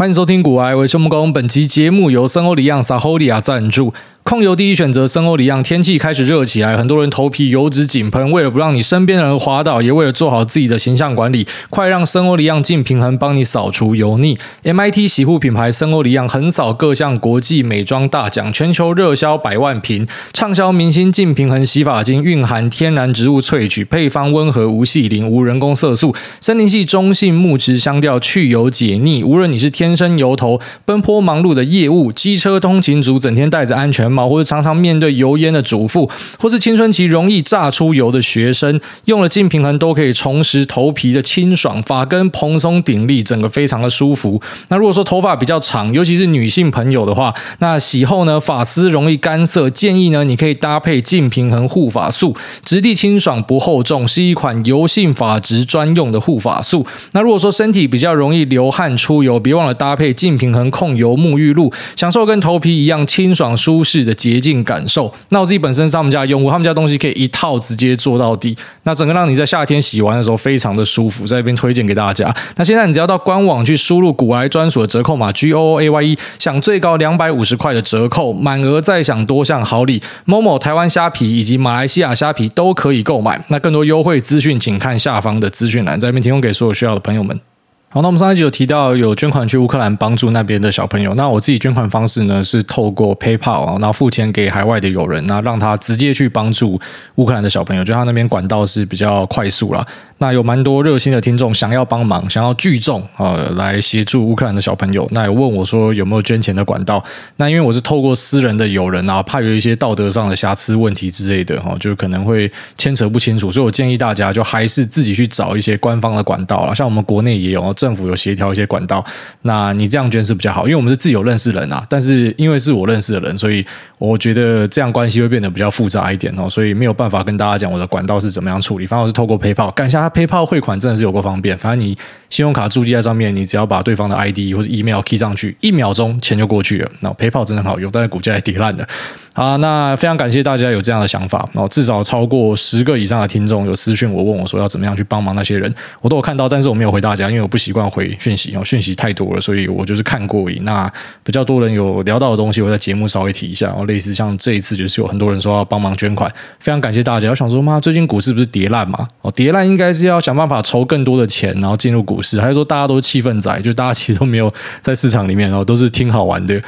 欢迎收听古《埃维生木工》，本期节目由森欧里亚萨 h 利亚赞助。控油第一选择，森欧里漾。天气开始热起来，很多人头皮油脂紧喷。为了不让你身边的人滑倒，也为了做好自己的形象管理，快让森欧里漾净平衡帮你扫除油腻。MIT 洗护品牌森欧里漾横扫各项国际美妆大奖，全球热销百万瓶，畅销明星净平衡洗发精，蕴含天然植物萃取，配方温和无细磷，无人工色素，森林系中性木质香调，去油解腻。无论你是天生油头、奔波忙碌的业务、机车通勤族，整天戴着安全帽。或者常常面对油烟的主妇，或是青春期容易炸出油的学生，用了净平衡都可以重拾头皮的清爽，发根蓬松顶立，整个非常的舒服。那如果说头发比较长，尤其是女性朋友的话，那洗后呢，发丝容易干涩，建议呢，你可以搭配净平衡护发素，质地清爽不厚重，是一款油性发质专用的护发素。那如果说身体比较容易流汗出油，别忘了搭配净平衡控油沐浴露，享受跟头皮一样清爽舒适的。的洁净感受。那我自己本身是他们家用户，他们家东西可以一套直接做到底，那整个让你在夏天洗完的时候非常的舒服，在这边推荐给大家。那现在你只要到官网去输入古癌专属的折扣码 G O O A Y E，享最高两百五十块的折扣，满额再享多项好礼。某某台湾虾皮以及马来西亚虾皮都可以购买。那更多优惠资讯，请看下方的资讯栏，在这边提供给所有需要的朋友们。好，那我们上一集有提到有捐款去乌克兰帮助那边的小朋友。那我自己捐款方式呢，是透过 PayPal 啊，然后付钱给海外的友人，那让他直接去帮助乌克兰的小朋友，就他那边管道是比较快速啦。那有蛮多热心的听众想要帮忙，想要聚众呃来协助乌克兰的小朋友。那有问我说有没有捐钱的管道？那因为我是透过私人的友人啊，怕有一些道德上的瑕疵问题之类的哈，就可能会牵扯不清楚，所以我建议大家就还是自己去找一些官方的管道啊。像我们国内也有政府有协调一些管道，那你这样捐是比较好，因为我们是自有认识人啊。但是因为是我认识的人，所以我觉得这样关系会变得比较复杂一点哦，所以没有办法跟大家讲我的管道是怎么样处理。反正我是透过 PayPal 干一下。PayPal 汇款真的是有够方便，反正你信用卡注记在上面，你只要把对方的 ID 或者 email key 上去，一秒钟钱就过去了。那 PayPal 真的很好用，但是股价也跌烂了。啊，那非常感谢大家有这样的想法哦，至少超过十个以上的听众有私讯我问我说要怎么样去帮忙那些人，我都有看到，但是我没有回大家，因为我不习惯回讯息哦，讯息太多了，所以我就是看过而已。那比较多人有聊到的东西，我在节目稍微提一下哦，类似像这一次就是有很多人说要帮忙捐款，非常感谢大家。我想说，妈，最近股市不是跌烂吗？哦，跌烂应该是要想办法筹更多的钱，然后进入股市，还是说大家都是气氛仔，就大家其实都没有在市场里面哦，都是听好玩的。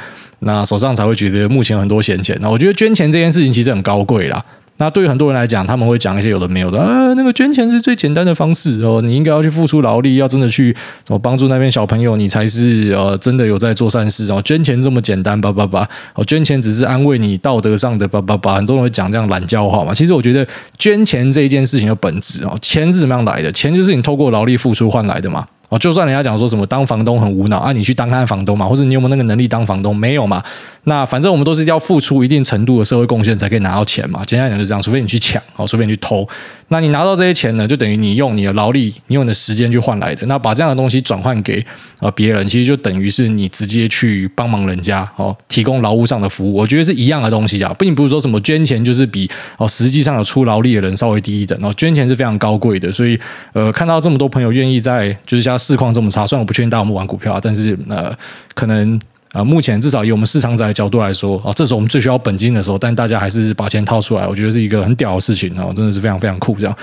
那手上才会觉得目前很多闲钱。那我觉得捐钱这件事情其实很高贵啦。那对于很多人来讲，他们会讲一些有的没有的啊，那个捐钱是最简单的方式哦，你应该要去付出劳力，要真的去怎么帮助那边小朋友，你才是呃真的有在做善事哦。捐钱这么简单，叭叭叭哦，捐钱只是安慰你道德上的叭叭叭。很多人会讲这样懒教话嘛。其实我觉得捐钱这一件事情的本质哦，钱是怎么样来的？钱就是你透过劳力付出换来的嘛。哦，就算人家讲说什么当房东很无脑啊，你去当看房东嘛，或者你有没有那个能力当房东？没有嘛？那反正我们都是要付出一定程度的社会贡献才可以拿到钱嘛。简单讲就是这样，除非你去抢，哦，除非你去偷。那你拿到这些钱呢，就等于你用你的劳力，你用你的时间去换来的。那把这样的东西转换给呃别人，其实就等于是你直接去帮忙人家哦，提供劳务上的服务。我觉得是一样的东西啊，并不是说什么捐钱就是比哦实际上有出劳力的人稍微低一等。哦，捐钱是非常高贵的，所以呃看到这么多朋友愿意在就是像市况这么差，虽然我不确定大家有没有玩股票啊，但是呃可能。啊，目前至少以我们市场仔的角度来说，啊，这时候我们最需要本金的时候，但大家还是把钱掏出来，我觉得是一个很屌的事情啊，真的是非常非常酷这样。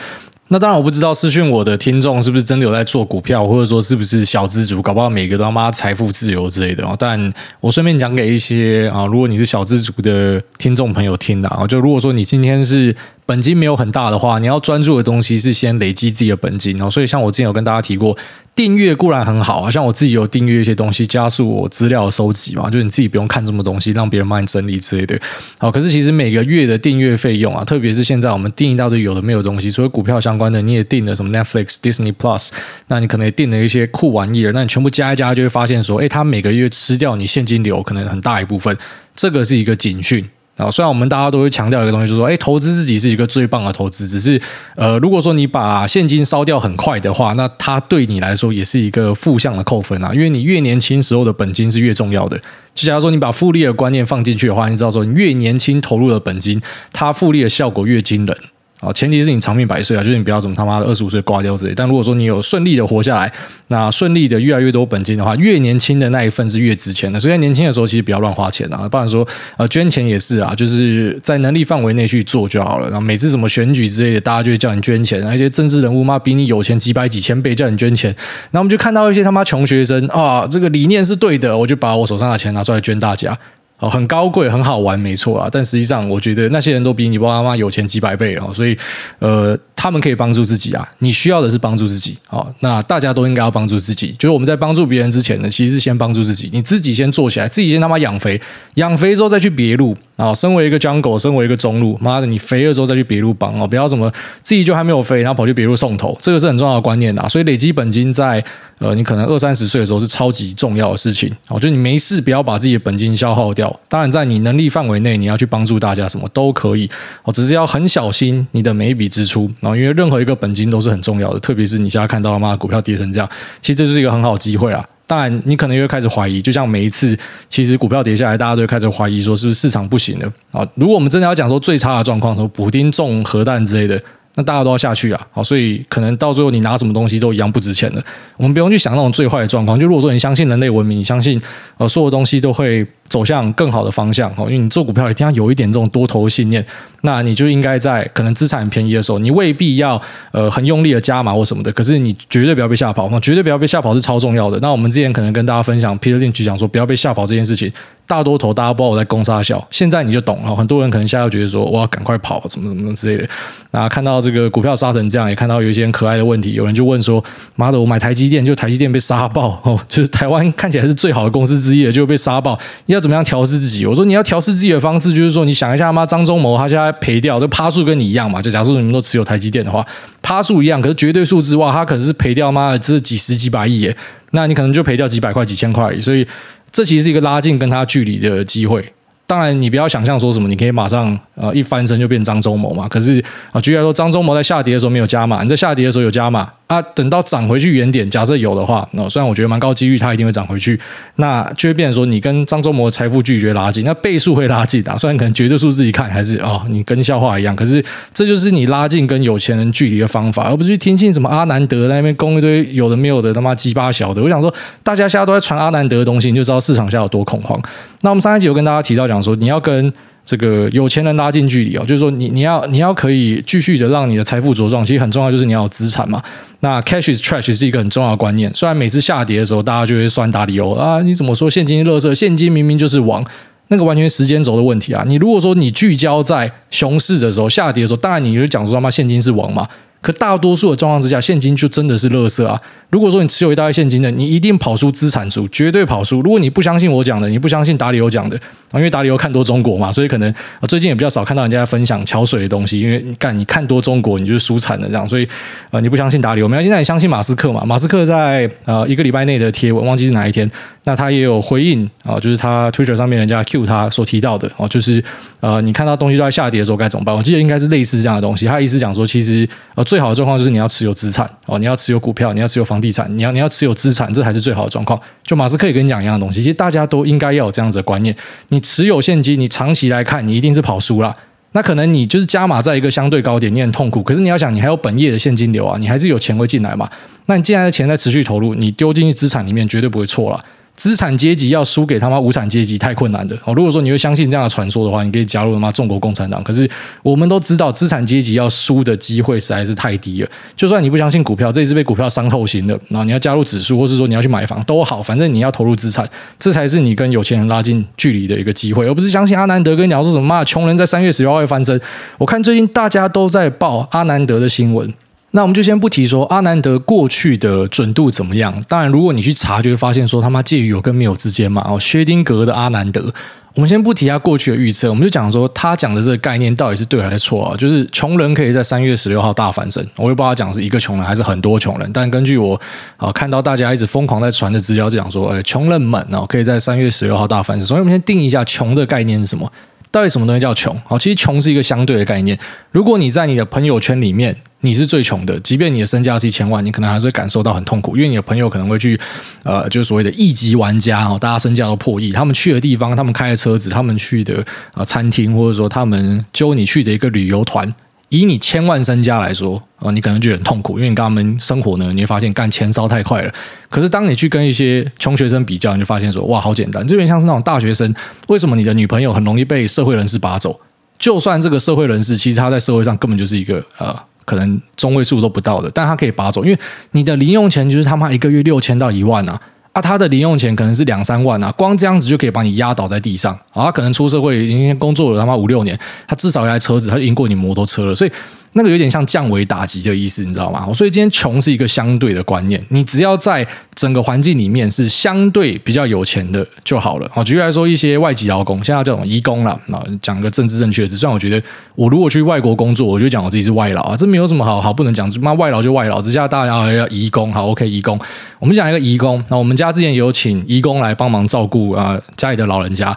那当然我不知道私讯我的听众是不是真的有在做股票，或者说是不是小资族，搞不好每个都要妈财富自由之类的哦。但我顺便讲给一些啊，如果你是小资族的听众朋友听的啊，就如果说你今天是。本金没有很大的话，你要专注的东西是先累积自己的本金哦。所以像我之前有跟大家提过，订阅固然很好啊，像我自己有订阅一些东西，加速我资料收集嘛，就是你自己不用看这么多东西，让别人帮你整理之类的。好，可是其实每个月的订阅费用啊，特别是现在我们订一大堆有的没有东西，除了股票相关的你也订了什么 Netflix、Disney Plus，那你可能也订了一些酷玩意儿，那你全部加一加就会发现说，诶，它每个月吃掉你现金流可能很大一部分，这个是一个警讯。啊，虽然我们大家都会强调一个东西，就是说，哎，投资自己是一个最棒的投资。只是，呃，如果说你把现金烧掉很快的话，那它对你来说也是一个负向的扣分啊。因为你越年轻时候的本金是越重要的。就假如说你把复利的观念放进去的话，你知道说，你越年轻投入的本金，它复利的效果越惊人。啊，前提是你长命百岁啊，就是你不要怎么他妈的二十五岁挂掉之类。但如果说你有顺利的活下来，那顺利的越来越多本金的话，越年轻的那一份是越值钱的。所以在年轻的时候，其实不要乱花钱啊。不然说呃捐钱也是啊，就是在能力范围内去做就好了。然后每次什么选举之类的，大家就会叫你捐钱，那些政治人物嘛比你有钱几百几千倍，叫你捐钱。那我们就看到一些他妈穷学生啊，这个理念是对的，我就把我手上的钱拿出来捐大家。哦，很高贵，很好玩，没错啊。但实际上，我觉得那些人都比你爸爸妈妈有钱几百倍哦，所以，呃，他们可以帮助自己啊。你需要的是帮助自己，哦，那大家都应该要帮助自己。就是我们在帮助别人之前呢，其实是先帮助自己。你自己先做起来，自己先他妈养肥，养肥之后再去别路啊。身为一个 jungle，身为一个中路，妈的，你肥了之后再去别路帮哦，不要什么自己就还没有肥，然后跑去别路送头，这个是很重要的观念啊。所以累积本金在。呃，你可能二三十岁的时候是超级重要的事情，哦，就你没事不要把自己的本金消耗掉。当然，在你能力范围内，你要去帮助大家，什么都可以，哦，只是要很小心你的每一笔支出，然后因为任何一个本金都是很重要的，特别是你现在看到他妈股票跌成这样，其实这是一个很好的机会啊。当然，你可能又会开始怀疑，就像每一次其实股票跌下来，大家都会开始怀疑说是不是市场不行了啊？如果我们真的要讲说最差的状况，什么补丁中核弹之类的。那大家都要下去啊，好，所以可能到最后你拿什么东西都一样不值钱的。我们不用去想那种最坏的状况。就如果说你相信人类文明，你相信呃所有东西都会走向更好的方向，哦，因为你做股票一定要有一点这种多头信念，那你就应该在可能资产便宜的时候，你未必要呃很用力的加码或什么的，可是你绝对不要被吓跑，那绝对不要被吓跑是超重要的。那我们之前可能跟大家分享，Peter Lynch 讲说不要被吓跑这件事情。大多头，大家不知道我在攻杀小，现在你就懂了。很多人可能现在又觉得说，我要赶快跑，什么什么之类的。那看到这个股票杀成这样，也看到有一些很可爱的问题，有人就问说：“妈的，我买台积电，就台积电被杀爆哦，就是台湾看起来是最好的公司之一的，就被杀爆。你要怎么样调试自己？”我说：“你要调试自己的方式，就是说你想一下，妈张忠谋他现在赔掉，这趴数跟你一样嘛？就假设你们都持有台积电的话，趴数一样，可是绝对数字哇，他可能是赔掉妈的这几十几百亿耶，那你可能就赔掉几百块、几千块，所以。这其实是一个拉近跟他距离的机会。当然，你不要想象说什么，你可以马上呃一翻身就变张忠谋嘛。可是啊，举例来说，张忠谋在下跌的时候没有加码，你在下跌的时候有加码啊。等到涨回去原点，假设有的话，那虽然我觉得蛮高几率它一定会涨回去，那就会变成说你跟张忠谋的财富距离拉近，那倍数会拉近啊。虽然可能绝对数自己看还是哦，你跟笑话一样，可是这就是你拉近跟有钱人距离的方法，而不是去听信什么阿南德在那边供一堆有的没有的他妈鸡巴小的。我想说，大家现在都在传阿南德的东西，你就知道市场现在有多恐慌。那我们上一集有跟大家提到讲说，你要跟这个有钱人拉近距离哦，就是说你你要你要可以继续的让你的财富茁壮，其实很重要，就是你要有资产嘛。那 cash is trash 是一个很重要的观念。虽然每次下跌的时候，大家就会酸打理由啊，你怎么说现金垃圾？现金明明就是王，那个完全时间轴的问题啊。你如果说你聚焦在熊市的时候，下跌的时候，当然你就讲说他妈现金是王嘛。可大多数的状况之下，现金就真的是垃圾啊！如果说你持有一大堆现金的，你一定跑输资产组，绝对跑输。如果你不相信我讲的，你不相信达里欧讲的啊，因为达里欧看多中国嘛，所以可能最近也比较少看到人家分享桥水的东西。因为你干你看多中国，你就是输惨了这样。所以呃，你不相信达里欧，没关系，那你相信马斯克嘛？马斯克在呃一个礼拜内的贴文，忘记是哪一天，那他也有回应啊，就是他 Twitter 上面人家 Q 他所提到的哦，就是呃，你看到东西都在下跌的时候该怎么办？我记得应该是类似这样的东西。他意思讲说，其实呃，最好的状况就是你要。持有资产哦，你要持有股票，你要持有房地产，你要你要持有资产，这才是最好的状况。就马斯克也跟你讲一样的东西，其实大家都应该要有这样子的观念。你持有现金，你长期来看，你一定是跑输了。那可能你就是加码在一个相对高点，你很痛苦。可是你要想，你还有本业的现金流啊，你还是有钱会进来嘛。那你既然的钱在持续投入，你丢进去资产里面绝对不会错了。资产阶级要输给他妈无产阶级太困难的哦。如果说你会相信这样的传说的话，你可以加入他妈中国共产党。可是我们都知道，资产阶级要输的机会实在是太低了。就算你不相信股票，这一次被股票伤透心了，然后你要加入指数，或是说你要去买房都好，反正你要投入资产，这才是你跟有钱人拉近距离的一个机会，而不是相信阿南德跟你讲说什么妈穷人在三月十六号会翻身。我看最近大家都在报阿南德的新闻。那我们就先不提说阿南德过去的准度怎么样。当然，如果你去查，就会发现说他妈介于有跟没有之间嘛。哦，薛丁格的阿南德，我们先不提他过去的预测，我们就讲说他讲的这个概念到底是对还是错啊？就是穷人可以在三月十六号大翻身。我也不知道他讲是一个穷人还是很多穷人，但根据我啊看到大家一直疯狂在传的资料，就讲说，哎，穷人们哦可以在三月十六号大翻身。所以我们先定一下穷的概念是什么？到底什么东西叫穷？好，其实穷是一个相对的概念。如果你在你的朋友圈里面，你是最穷的，即便你的身价是一千万，你可能还是会感受到很痛苦，因为你的朋友可能会去，呃，就是所谓的亿级玩家哦，大家身价都破亿，他们去的地方，他们开的车子，他们去的啊餐厅，或者说他们揪你去的一个旅游团。以你千万身家来说，啊，你可能觉得很痛苦，因为你跟他们生活呢，你会发现干钱烧太快了。可是当你去跟一些穷学生比较，你就发现说，哇，好简单，这边像是那种大学生，为什么你的女朋友很容易被社会人士拔走？就算这个社会人士，其实他在社会上根本就是一个呃，可能中位数都不到的，但他可以拔走，因为你的零用钱就是他妈一个月六千到一万啊。啊，他的零用钱可能是两三万啊，光这样子就可以把你压倒在地上啊。他可能出社会已经工作了他妈五六年，他至少一台车子，他就赢过你摩托车了，所以。那个有点像降维打击的意思，你知道吗？所以今天穷是一个相对的观念，你只要在整个环境里面是相对比较有钱的就好了。好，举例来说，一些外籍劳工，现在这种移工啦，啊，讲个政治正确的词，虽然我觉得我如果去外国工作，我就讲我自己是外劳啊，这没有什么好好不能讲，妈外劳就外劳，只叫大家要移工，好，OK，移工。我们讲一个移工，那我们家之前有请移工来帮忙照顾啊家里的老人家。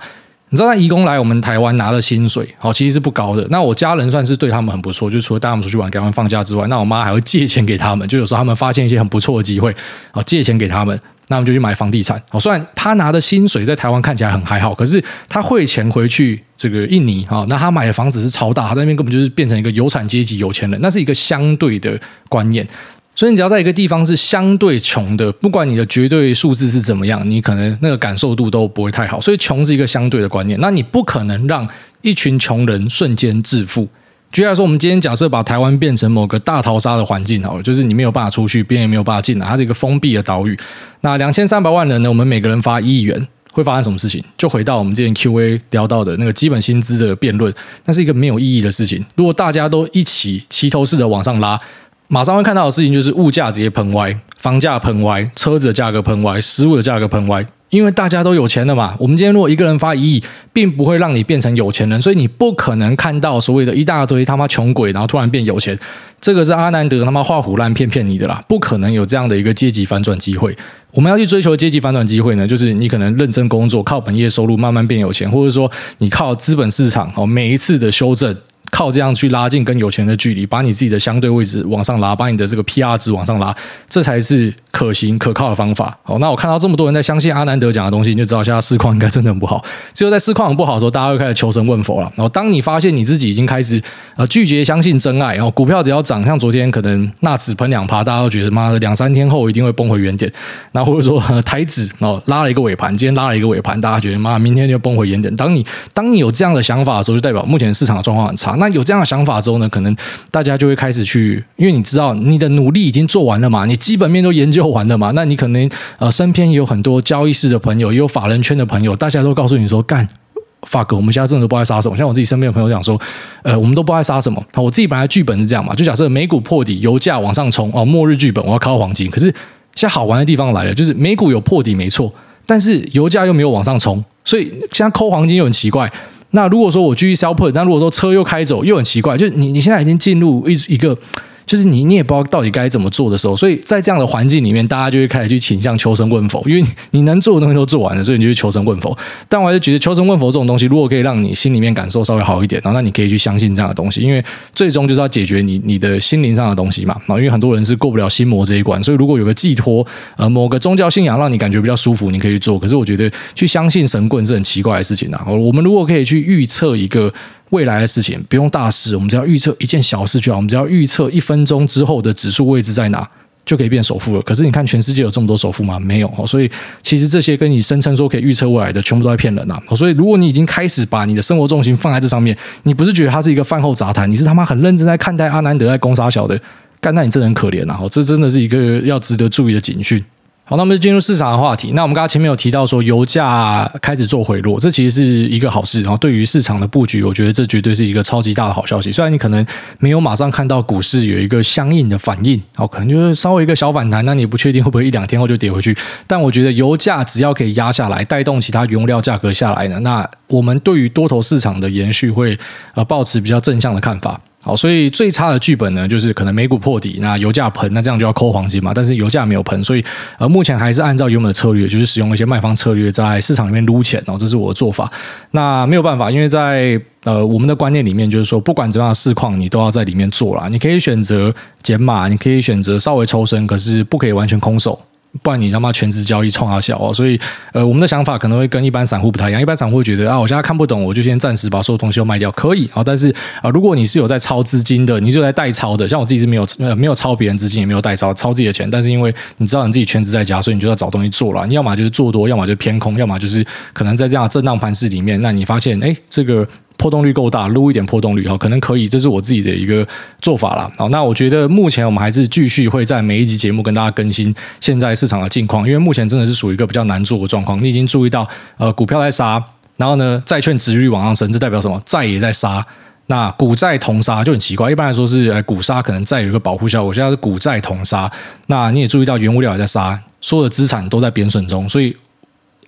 你知道，他移工来我们台湾拿的薪水，好，其实是不高的。那我家人算是对他们很不错，就除了带他们出去玩，给他们放假之外，那我妈还会借钱给他们。就有时候他们发现一些很不错的机会，好，借钱给他们，那我们就去买房地产。好，虽然他拿的薪水在台湾看起来很还好，可是他汇钱回去这个印尼，哈，那他买的房子是超大，他在那边根本就是变成一个有产阶级有钱人，那是一个相对的观念。所以你只要在一个地方是相对穷的，不管你的绝对数字是怎么样，你可能那个感受度都不会太好。所以穷是一个相对的观念，那你不可能让一群穷人瞬间致富。举例来说，我们今天假设把台湾变成某个大逃杀的环境好了，就是你没有办法出去，别人也没有办法进来，它是一个封闭的岛屿。那两千三百万人呢，我们每个人发一亿元，会发生什么事情？就回到我们之前 Q&A 聊到的那个基本薪资的辩论，那是一个没有意义的事情。如果大家都一起齐头式的往上拉。马上会看到的事情就是物价直接喷歪，房价喷歪，车子的价格喷歪，食物的价格喷歪，因为大家都有钱了嘛。我们今天如果一个人发一亿，并不会让你变成有钱人，所以你不可能看到所谓的一大堆他妈穷鬼，然后突然变有钱。这个是阿南德他妈画虎烂骗骗你的啦，不可能有这样的一个阶级反转机会。我们要去追求阶级反转机会呢，就是你可能认真工作，靠本业收入慢慢变有钱，或者说你靠资本市场哦，每一次的修正。靠这样去拉近跟有钱的距离，把你自己的相对位置往上拉，把你的这个 PR 值往上拉，这才是可行可靠的方法。好，那我看到这么多人在相信阿南德讲的东西，你就知道现在市况应该真的很不好。只有在市况很不好的时候，大家会开始求神问佛了。然后当你发现你自己已经开始呃拒绝相信真爱，然后股票只要涨，像昨天可能纳指喷两趴，大家都觉得妈的两三天后一定会崩回原点。那或者说台指哦拉了一个尾盘，今天拉了一个尾盘，大家觉得妈明天就崩回原点。当你当你有这样的想法的时候，就代表目前市场的状况很差。那有这样的想法之后呢，可能大家就会开始去，因为你知道你的努力已经做完了嘛，你基本面都研究完了嘛，那你可能呃身边也有很多交易室的朋友，也有法人圈的朋友，大家都告诉你说，干，fuck，我们现在真的都不爱杀什么。像我自己身边的朋友讲说，呃，我们都不爱杀什么。我自己本来剧本是这样嘛，就假设美股破底，油价往上冲，哦，末日剧本我要靠黄金。可是现在好玩的地方来了，就是美股有破底没错，但是油价又没有往上冲，所以现在抠黄金又很奇怪。那如果说我继续 sell put，那如果说车又开走，又很奇怪，就你你现在已经进入一一个。就是你，你也不知道到底该怎么做的时候，所以在这样的环境里面，大家就会开始去倾向求神问佛，因为你能做的东西都做完了，所以你就去求神问佛。但我还是觉得求神问佛这种东西，如果可以让你心里面感受稍微好一点，然后那你可以去相信这样的东西，因为最终就是要解决你你的心灵上的东西嘛。因为很多人是过不了心魔这一关，所以如果有个寄托，呃，某个宗教信仰让你感觉比较舒服，你可以去做。可是我觉得去相信神棍是很奇怪的事情呐。我们如果可以去预测一个。未来的事情不用大事，我们只要预测一件小事就好。我们只要预测一分钟之后的指数位置在哪，就可以变首富了。可是你看，全世界有这么多首富吗？没有。所以其实这些跟你声称说可以预测未来的，全部都在骗人呐。所以如果你已经开始把你的生活重心放在这上面，你不是觉得它是一个饭后杂谈，你是他妈很认真在看待阿南德在攻杀小的，干，那你真的很可怜呐。这真的是一个要值得注意的警讯。好，那我们就进入市场的话题。那我们刚刚前面有提到说，油价开始做回落，这其实是一个好事。然后对于市场的布局，我觉得这绝对是一个超级大的好消息。虽然你可能没有马上看到股市有一个相应的反应，哦，可能就是稍微一个小反弹，那你不确定会不会一两天后就跌回去。但我觉得油价只要可以压下来，带动其他原物料价格下来呢，那我们对于多头市场的延续会呃抱持比较正向的看法。好，所以最差的剧本呢，就是可能美股破底，那油价喷，那这样就要抠黄金嘛。但是油价没有喷，所以呃，目前还是按照原本的策略，就是使用一些卖方策略在市场里面撸钱哦，这是我的做法。那没有办法，因为在呃我们的观念里面，就是说不管怎样的市况，你都要在里面做啦。你可以选择减码，你可以选择稍微抽身，可是不可以完全空手。不然你他妈全职交易冲啊小哦。所以呃，我们的想法可能会跟一般散户不太一样。一般散户会觉得啊，我现在看不懂，我就先暂时把所有东西都卖掉，可以啊。但是啊，如果你是有在抄资金的，你就在代抄的，像我自己是没有没有抄别人资金，也没有代抄抄自己的钱，但是因为你知道你自己全职在家，所以你就要找东西做了。你要么就是做多，要么就偏空，要么就是可能在这样震荡盘势里面，那你发现哎这个。波动率够大，撸一点波动率哈，可能可以，这是我自己的一个做法啦。好，那我觉得目前我们还是继续会在每一集节目跟大家更新现在市场的近况，因为目前真的是属于一个比较难做的状况。你已经注意到，呃，股票在杀，然后呢，债券殖利率往上升，这代表什么？债也在杀。那股债同杀就很奇怪，一般来说是股杀可能债有一个保护效果，现在是股债同杀。那你也注意到原物料也在杀，所有的资产都在贬损中，所以。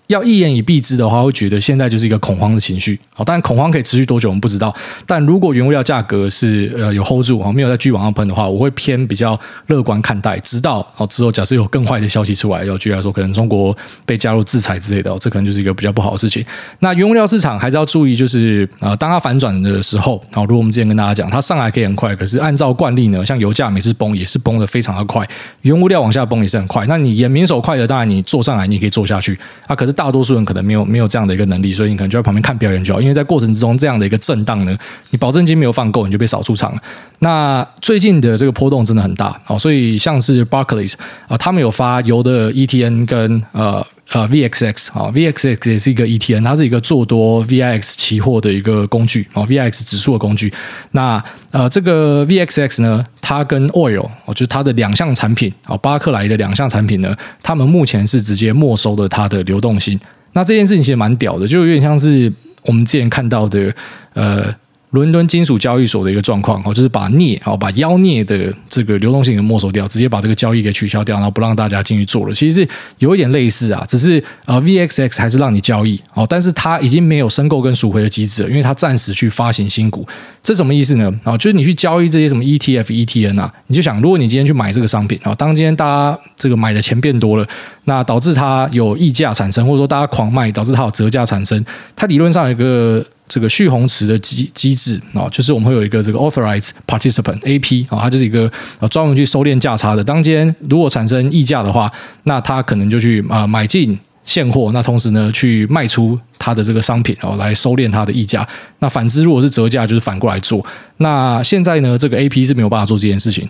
要一言以蔽之的话，会觉得现在就是一个恐慌的情绪。好，当然恐慌可以持续多久我们不知道。但如果原物料价格是呃有 hold 住，没有再继续往上喷的话，我会偏比较乐观看待。直到哦之后，假设有更坏的消息出来，要举例来说，可能中国被加入制裁之类的，这可能就是一个比较不好的事情。那原物料市场还是要注意，就是啊，当它反转的时候，好，如果我们之前跟大家讲，它上来可以很快，可是按照惯例呢，像油价每次崩也是崩的非常的快，原物料往下崩也是很快。那你眼明手快的，当然你做上来你也可以做下去啊，可是。大多数人可能没有没有这样的一个能力，所以你可能就在旁边看表演就好。因为在过程之中这样的一个震荡呢，你保证金没有放够，你就被扫出场了。那最近的这个波动真的很大哦，所以像是 Barclays 啊，他们有发油的 ETN 跟呃。呃，VXX 啊，VXX 也是一个 ETN，它是一个做多 VIX 期货的一个工具啊，VIX 指数的工具。那呃，这个 VXX 呢，它跟 Oil 哦，就是它的两项产品啊，巴克莱的两项产品呢，他们目前是直接没收了它的流动性。那这件事情其实蛮屌的，就有点像是我们之前看到的呃。伦敦金属交易所的一个状况哦，就是把镍哦，把妖镍的这个流动性给没收掉，直接把这个交易给取消掉，然后不让大家进去做了。其实是有一点类似啊，只是呃，VXX 还是让你交易哦，但是它已经没有申购跟赎回的机制了，因为它暂时去发行新股。这什么意思呢？啊，就是你去交易这些什么 ETF、ETN 啊，你就想，如果你今天去买这个商品啊，当今天大家这个买的钱变多了，那导致它有溢价产生，或者说大家狂卖，导致它有折价产生，它理论上有一个。这个蓄洪池的机机制啊，就是我们会有一个这个 authorized participant AP 啊，它就是一个专门去收敛价差的。当间如果产生溢价的话，那他可能就去啊买进现货，那同时呢去卖出它的这个商品哦，来收敛它的溢价。那反之，如果是折价，就是反过来做。那现在呢，这个 AP 是没有办法做这件事情。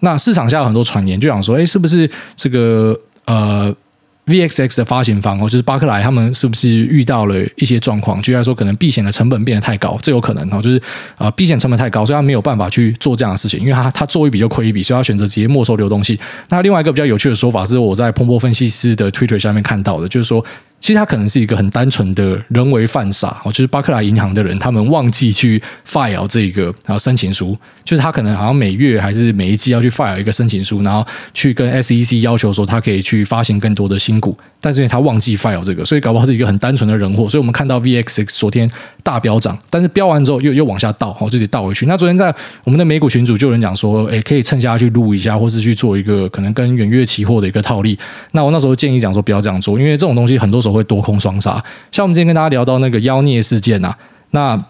那市场下有很多传言，就想说，哎，是不是这个呃？VXX 的发行方哦，就是巴克莱，他们是不是遇到了一些状况？居然说，可能避险的成本变得太高，这有可能哦，就是啊，避险成本太高，所以他没有办法去做这样的事情，因为他他做一笔就亏一笔，所以他选择直接没收流动性。那另外一个比较有趣的说法是，我在彭博分析师的 Twitter 下面看到的，就是说。其实他可能是一个很单纯的人为犯傻哦，就是巴克莱银行的人，他们忘记去 file 这个然后申请书，就是他可能好像每月还是每一季要去 file 一个申请书，然后去跟 SEC 要求说他可以去发行更多的新股，但是因为他忘记 file 这个，所以搞不好是一个很单纯的人祸。所以我们看到 VXX 昨天大飙涨，但是飙完之后又又往下倒，哦，自己倒回去。那昨天在我们的美股群组就有人讲说，诶，可以趁下去录一下，或是去做一个可能跟远月期货的一个套利。那我那时候建议讲说不要这样做，因为这种东西很多时候会多空双杀，像我们之前跟大家聊到那个妖孽事件呐、啊，那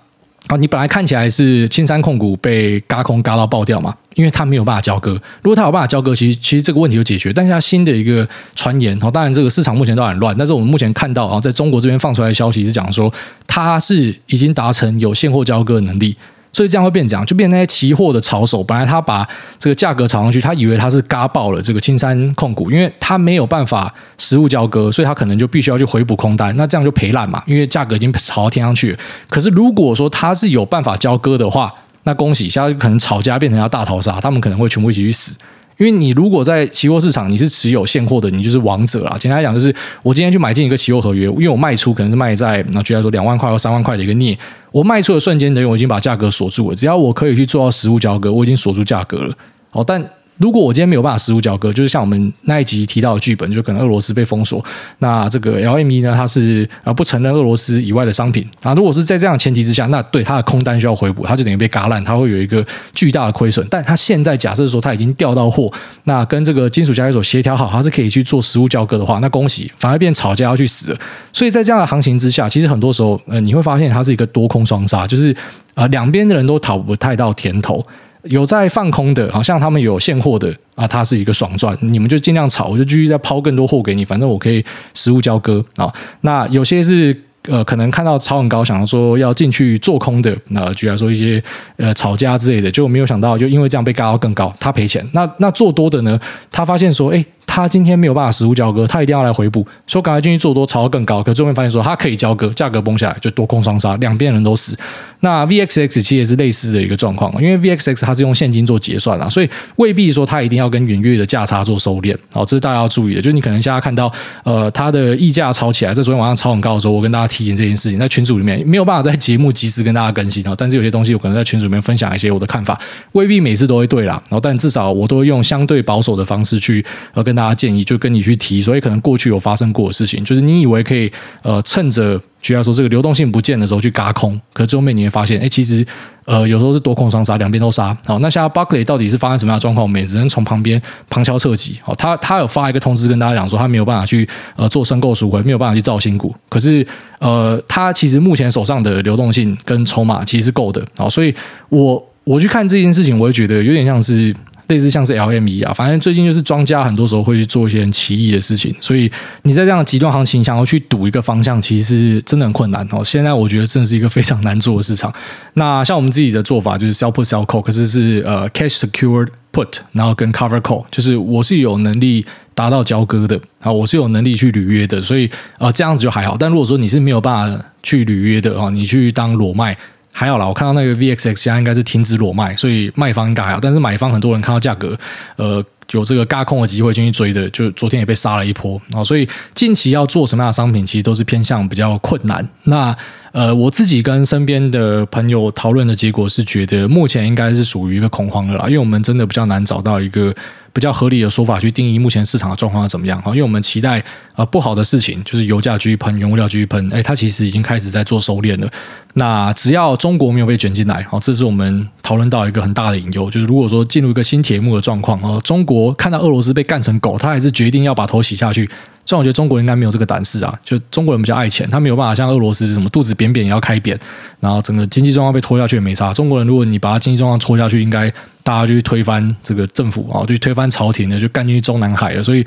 啊，你本来看起来是青山控股被嘎空嘎到爆掉嘛，因为他没有办法交割。如果他有办法交割，其实其实这个问题就解决。但是它新的一个传言，哦，当然这个市场目前都很乱，但是我们目前看到啊，在中国这边放出来的消息是讲说，它是已经达成有现货交割的能力。所以这样会变怎样，就变成那些期货的炒手，本来他把这个价格炒上去，他以为他是嘎爆了这个青山控股，因为他没有办法实物交割，所以他可能就必须要去回补空单，那这样就赔烂嘛，因为价格已经炒到天上去。可是如果说他是有办法交割的话，那恭喜，下在可能吵架变成要大逃杀，他们可能会全部一起去死。因为你如果在期货市场你是持有现货的，你就是王者啦。简单来讲，就是我今天去买进一个期货合约，因为我卖出可能是卖在那，举例来说两万块或三万块的一个镍，我卖出的瞬间等于我已经把价格锁住了。只要我可以去做到实物交割，我已经锁住价格了。哦，但。如果我今天没有办法实物交割，就是像我们那一集提到的剧本，就可能俄罗斯被封锁，那这个 LME 呢，它是呃不承认俄罗斯以外的商品啊。如果是在这样的前提之下，那对它的空单需要回补，它就等于被嘎烂，它会有一个巨大的亏损。但它现在假设说它已经调到货，那跟这个金属交易所协调好，它是可以去做实物交割的话，那恭喜，反而变吵架要去死了。所以在这样的行情之下，其实很多时候呃你会发现它是一个多空双杀，就是啊两边的人都讨不太到甜头。有在放空的，好像他们有现货的啊，它是一个爽赚，你们就尽量炒，我就继续再抛更多货给你，反正我可以实物交割啊。那有些是。呃，可能看到炒很高，想要说要进去做空的，那举来说一些呃炒家之类的，就没有想到，就因为这样被轧到更高，他赔钱。那那做多的呢，他发现说，哎。他今天没有办法实物交割，他一定要来回补，说赶快进去做多，炒到更高。可最后发现说他可以交割，价格崩下来就多空双杀，两边人都死。那 VXX 其实也是类似的一个状况，因为 VXX 它是用现金做结算啦，所以未必说它一定要跟远月的价差做收敛。好，这是大家要注意的。就是你可能现在看到呃它的溢价炒起来，在昨天晚上炒很高的时候，我跟大家提醒这件事情，在群组里面没有办法在节目及时跟大家更新啊。但是有些东西我可能在群组里面分享一些我的看法，未必每次都会对啦。然后但至少我都会用相对保守的方式去呃跟大他建议，就跟你。去提，所以可能过去有发生过的事情，就是你以为可以呃趁着，举例来说这个流动性不见的时候去轧空，可是最后面你会发现，哎，其实呃有时候是多空双杀，两边都杀。好，那现在 Buckley 到底是发生什么样的状况？我们也只能从旁边旁敲侧击。好，他他有发一个通知跟大家讲说，他没有办法去呃做申购赎回，没有办法去造新股。可是呃，他其实目前手上的流动性跟筹码其实是够的。好，所以我我去看这件事情，我会觉得有点像是。类似像是 LME 啊，反正最近就是庄家很多时候会去做一些很奇异的事情，所以你在这样的极端行情想要去赌一个方向，其实真的很困难哦。现在我觉得真的是一个非常难做的市场。那像我们自己的做法就是 sell put sell call，可是是呃 cash secured put，然后跟 cover call，就是我是有能力达到交割的啊，我是有能力去履约的，所以呃这样子就还好。但如果说你是没有办法去履约的啊，你去当裸卖。还好啦，我看到那个 VXX 现在应该是停止裸卖，所以卖方应该还好，但是买方很多人看到价格，呃，有这个轧空的机会进去追的，就昨天也被杀了一波啊，所以近期要做什么样的商品，其实都是偏向比较困难。那呃，我自己跟身边的朋友讨论的结果是，觉得目前应该是属于一个恐慌的啦，因为我们真的比较难找到一个。比较合理的说法去定义目前市场的状况怎么样哈？因为我们期待呃不好的事情，就是油价继续喷，原物料继续喷，哎，它其实已经开始在做收敛了。那只要中国没有被卷进来，好，这是我们讨论到一个很大的隐忧，就是如果说进入一个新铁幕的状况哦，中国看到俄罗斯被干成狗，他还是决定要把头洗下去。虽然我觉得中国人应该没有这个胆识啊，就中国人比较爱钱，他没有办法像俄罗斯什么肚子扁扁也要开扁，然后整个经济状况被拖下去也没差。中国人如果你把他经济状况拖下去，应该大家就去推翻这个政府啊，就去推翻朝廷的，就干进去中南海了。所以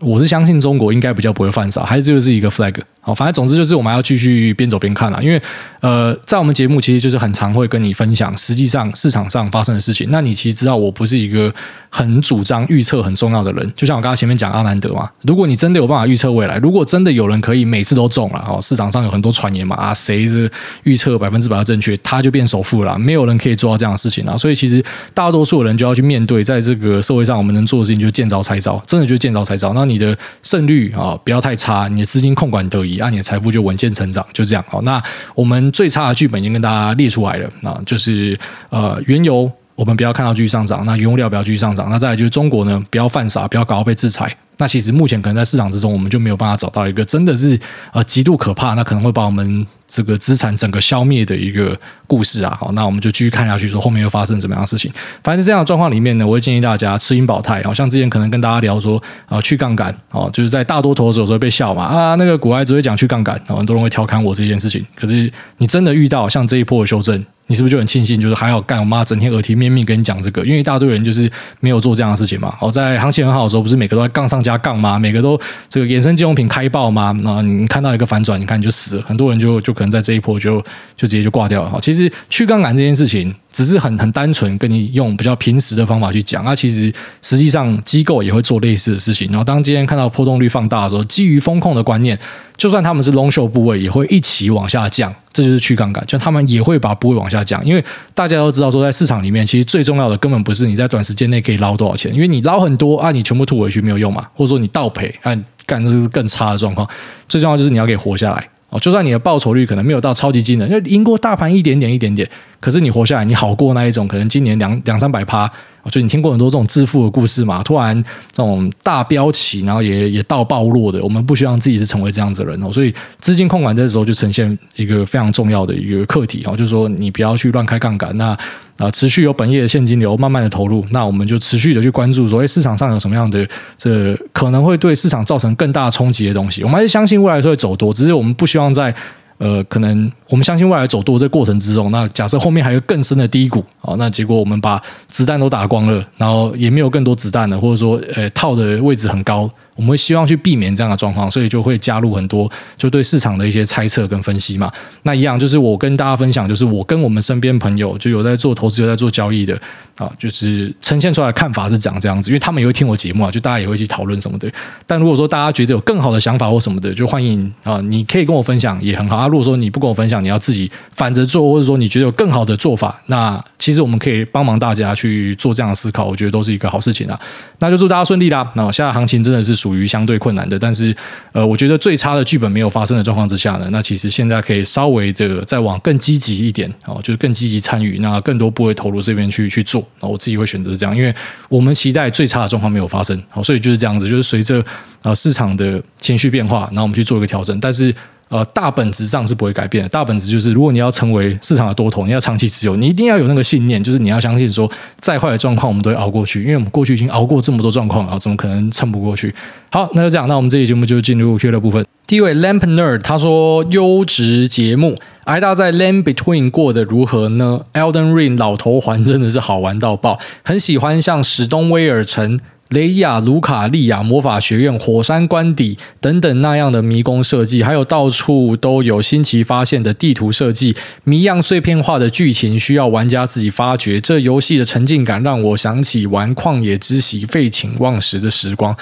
我是相信中国应该比较不会犯傻，还是就是一个 flag。好，反正总之就是我们要继续边走边看啦，因为呃，在我们节目其实就是很常会跟你分享实际上市场上发生的事情。那你其实知道我不是一个很主张预测很重要的人，就像我刚刚前面讲阿南德嘛，如果你真的有办法预测未来，如果真的有人可以每次都中了哦，市场上有很多传言嘛啊，谁是预测百分之百的正确，他就变首富了，没有人可以做到这样的事情啊。所以其实大多数人就要去面对，在这个社会上我们能做的事情就见招拆招，真的就见招拆招。那你的胜率啊不要太差，你的资金控管得宜。啊，你的财富就稳健成长，就这样。好，那我们最差的剧本已经跟大家列出来了，那就是呃，原油我们不要看到继续上涨，那原物料不要继续上涨，那再来就是中国呢，不要犯傻，不要搞到被制裁。那其实目前可能在市场之中，我们就没有办法找到一个真的是呃极度可怕，那可能会把我们这个资产整个消灭的一个故事啊。好，那我们就继续看下去，说后面又发生什么样的事情。反正这样的状况里面呢，我会建议大家吃盈保泰。好像之前可能跟大家聊说啊，去杠杆哦，就是在大多头的时候会被笑嘛啊，那个股癌只会讲去杠杆，很多人会调侃我这件事情。可是你真的遇到像这一波的修正。你是不是就很庆幸？就是还好干，我妈整天耳提面命跟你讲这个，因为一大堆人就是没有做这样的事情嘛。好，在行情很好的时候，不是每个都在杠上加杠吗？每个都这个衍生金融品开爆吗？那你看到一个反转，你看你就死了，很多人就就可能在这一波就就直接就挂掉了。好，其实去杠杆这件事情。只是很很单纯跟你用比较平时的方法去讲，那其实实际上机构也会做类似的事情。然后当今天看到波动率放大的时候，基于风控的观念，就算他们是 long show 部位，也会一起往下降。这就是去杠杆，就他们也会把部位往下降。因为大家都知道说，在市场里面，其实最重要的根本不是你在短时间内可以捞多少钱，因为你捞很多啊，你全部吐回去没有用嘛，或者说你倒赔啊，干这是更差的状况。最重要就是你要给活下来。就算你的报酬率可能没有到超级惊人，因为赢过大盘一点点一点点，可是你活下来，你好过那一种可能今年两两三百趴。就你听过很多这种致富的故事嘛？突然这种大飙起，然后也也到暴落的，我们不希望自己是成为这样子的人哦。所以资金控管这时候就呈现一个非常重要的一个课题哦，就是说你不要去乱开杠杆，那啊持续有本业的现金流慢慢的投入，那我们就持续的去关注说，哎，市场上有什么样的这可能会对市场造成更大冲击的东西，我们还是相信未来是会走多，只是我们不希望在。呃，可能我们相信未来走多这过程之中，那假设后面还有更深的低谷啊，那结果我们把子弹都打光了，然后也没有更多子弹了，或者说，呃，套的位置很高。我们会希望去避免这样的状况，所以就会加入很多就对市场的一些猜测跟分析嘛。那一样就是我跟大家分享，就是我跟我们身边朋友就有在做投资、有在做交易的啊，就是呈现出来的看法是讲这样子，因为他们也会听我节目啊，就大家也会去讨论什么的。但如果说大家觉得有更好的想法或什么的，就欢迎啊，你可以跟我分享也很好啊。如果说你不跟我分享，你要自己反着做，或者说你觉得有更好的做法，那其实我们可以帮忙大家去做这样的思考，我觉得都是一个好事情啊。那就祝大家顺利啦。那现在行情真的是属于相对困难的，但是呃，我觉得最差的剧本没有发生的状况之下呢，那其实现在可以稍微的再往更积极一点哦，就是更积极参与，那更多部位投入这边去去做。那我自己会选择这样，因为我们期待最差的状况没有发生，好，所以就是这样子，就是随着呃市场的情绪变化，那我们去做一个调整，但是。呃，大本质上是不会改变。大本质就是，如果你要成为市场的多头，你要长期持有，你一定要有那个信念，就是你要相信说，再坏的状况我们都会熬过去，因为我们过去已经熬过这么多状况了，怎么可能撑不过去？好，那就这样，那我们这期节目就进入 Q 的部分。第一位 Lamp Nerd 他说：“优质节目，挨大在 Land Between 过得如何呢？Elden Ring 老头环真的是好玩到爆，很喜欢像史东威尔城。”雷亚卢卡利亚魔法学院、火山官邸等等那样的迷宫设计，还有到处都有新奇发现的地图设计，谜样碎片化的剧情需要玩家自己发掘。这游戏的沉浸感让我想起玩《旷野之息》废寝忘食的时光。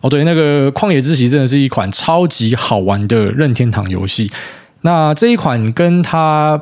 哦，对，那个《旷野之息》真的是一款超级好玩的任天堂游戏。那这一款跟它，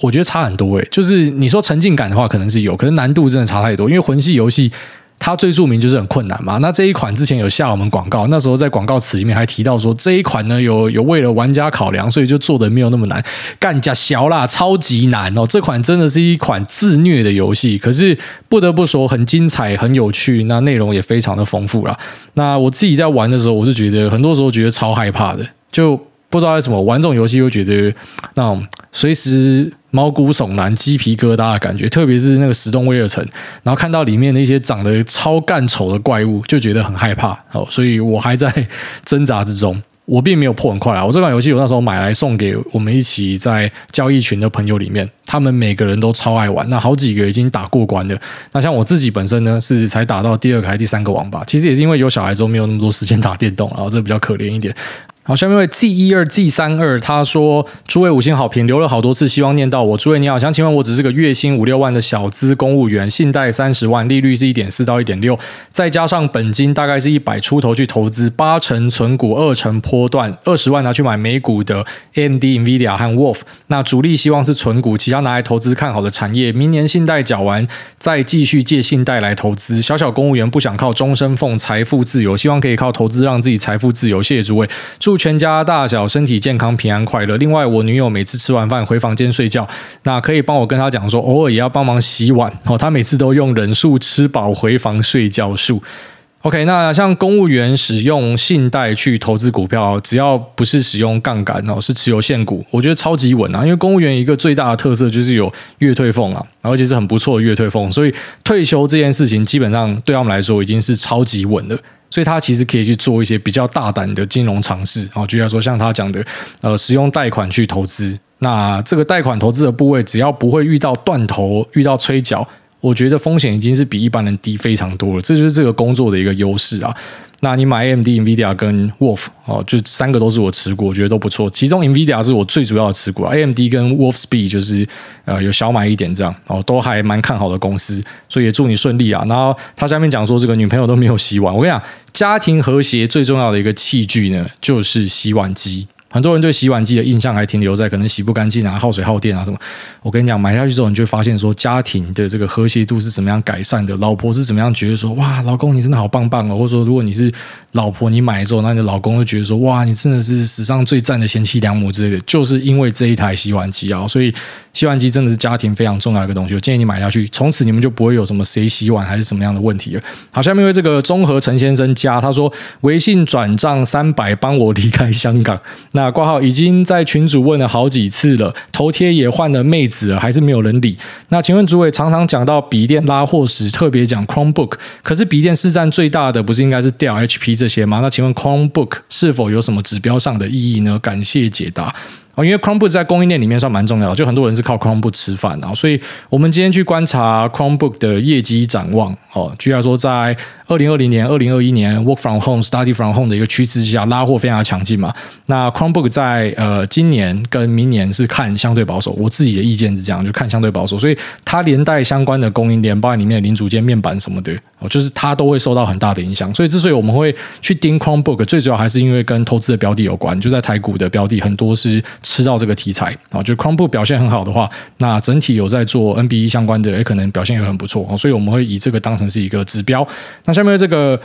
我觉得差很多诶。就是你说沉浸感的话，可能是有，可是难度真的差太多，因为魂系游戏。它最著名就是很困难嘛。那这一款之前有下我们广告，那时候在广告词里面还提到说，这一款呢有有为了玩家考量，所以就做的没有那么难。干假小啦，超级难哦！这款真的是一款自虐的游戏，可是不得不说很精彩、很有趣，那内容也非常的丰富啦。那我自己在玩的时候，我是觉得很多时候觉得超害怕的，就不知道为什么玩这种游戏会觉得那种随时。毛骨悚然、鸡皮疙瘩的感觉，特别是那个石洞威尔城，然后看到里面那些长得超干丑的怪物，就觉得很害怕。哦，所以我还在 挣扎之中。我并没有破很快啊！我这款游戏我那时候买来送给我们一起在交易群的朋友里面，他们每个人都超爱玩。那好几个已经打过关了。那像我自己本身呢，是才打到第二个还是第三个王吧？其实也是因为有小孩之后没有那么多时间打电动，然后这比较可怜一点。好，下面一位 G 一二 G 三二，他说：“诸位五星好评，留了好多次，希望念到我。诸位你好，想请问我只是个月薪五六万的小资公务员，信贷三十万，利率是一点四到一点六，再加上本金大概是一百出头去投资，八成存股，二成波段，二十万拿去买美股的 AMD、NVIDIA 和 Wolf。那主力希望是存股，其他拿来投资看好的产业。明年信贷缴完，再继续借信贷来投资。小小公务员不想靠终身俸财富自由，希望可以靠投资让自己财富自由。谢谢诸位，祝。”全家大小身体健康、平安快乐。另外，我女友每次吃完饭回房间睡觉，那可以帮我跟她讲说，偶尔也要帮忙洗碗哦。她每次都用忍术吃饱回房睡觉术。OK，那像公务员使用信贷去投资股票，只要不是使用杠杆哦，是持有现股，我觉得超级稳啊。因为公务员一个最大的特色就是有月退俸啊，而且是很不错的月退俸，所以退休这件事情基本上对他们来说已经是超级稳的。所以他其实可以去做一些比较大胆的金融尝试啊，举例来说，像他讲的，呃，使用贷款去投资，那这个贷款投资的部位，只要不会遇到断头、遇到催缴，我觉得风险已经是比一般人低非常多了，这就是这个工作的一个优势啊。那你买 AMD、NVIDIA 跟 Wolf 哦，就三个都是我持股，我觉得都不错。其中 NVIDIA 是我最主要的持股，AMD 跟 Wolfspeed 就是呃有小买一点这样哦，都还蛮看好的公司，所以也祝你顺利啊。然后他下面讲说，这个女朋友都没有洗碗，我跟你讲，家庭和谐最重要的一个器具呢，就是洗碗机。很多人对洗碗机的印象还停留在可能洗不干净啊、耗水耗电啊什么。我跟你讲，买下去之后，你就会发现说家庭的这个和谐度是怎么样改善的，老婆是怎么样觉得说哇，老公你真的好棒棒哦，或者说如果你是老婆，你买之后，那你的老公会觉得说哇，你真的是史上最赞的贤妻良母之类的，就是因为这一台洗碗机啊，所以洗碗机真的是家庭非常重要的一个东西。我建议你买下去，从此你们就不会有什么谁洗碗还是什么样的问题了。好，下面为这个综合陈先生加他说微信转账三百帮我离开香港，那挂号已经。在群主问了好几次了，头贴也换了妹子了，还是没有人理。那请问主委，常常讲到笔电拉货时，特别讲 Chromebook，可是笔电市占最大的不是应该是 DLHP 这些吗？那请问 Chromebook 是否有什么指标上的意义呢？感谢解答。哦，因为 Chromebook 在供应链里面算蛮重要，就很多人是靠 Chromebook 吃饭啊，所以我们今天去观察 Chromebook 的业绩展望哦，居然说在二零二零年、二零二一年 Work from Home、Study from Home 的一个趋势之下，拉货非常强劲嘛。那 Chromebook 在呃今年跟明年是看相对保守，我自己的意见是这样，就看相对保守，所以它连带相关的供应链，包括里面的零组件、面板什么的哦，就是它都会受到很大的影响。所以之所以我们会去盯 Chromebook，最主要还是因为跟投资的标的有关，就在台股的标的很多是。吃到这个题材啊，就 Chrome 表现很好的话，那整体有在做 NBE 相关的，也可能表现也很不错，所以我们会以这个当成是一个指标。那下面这个。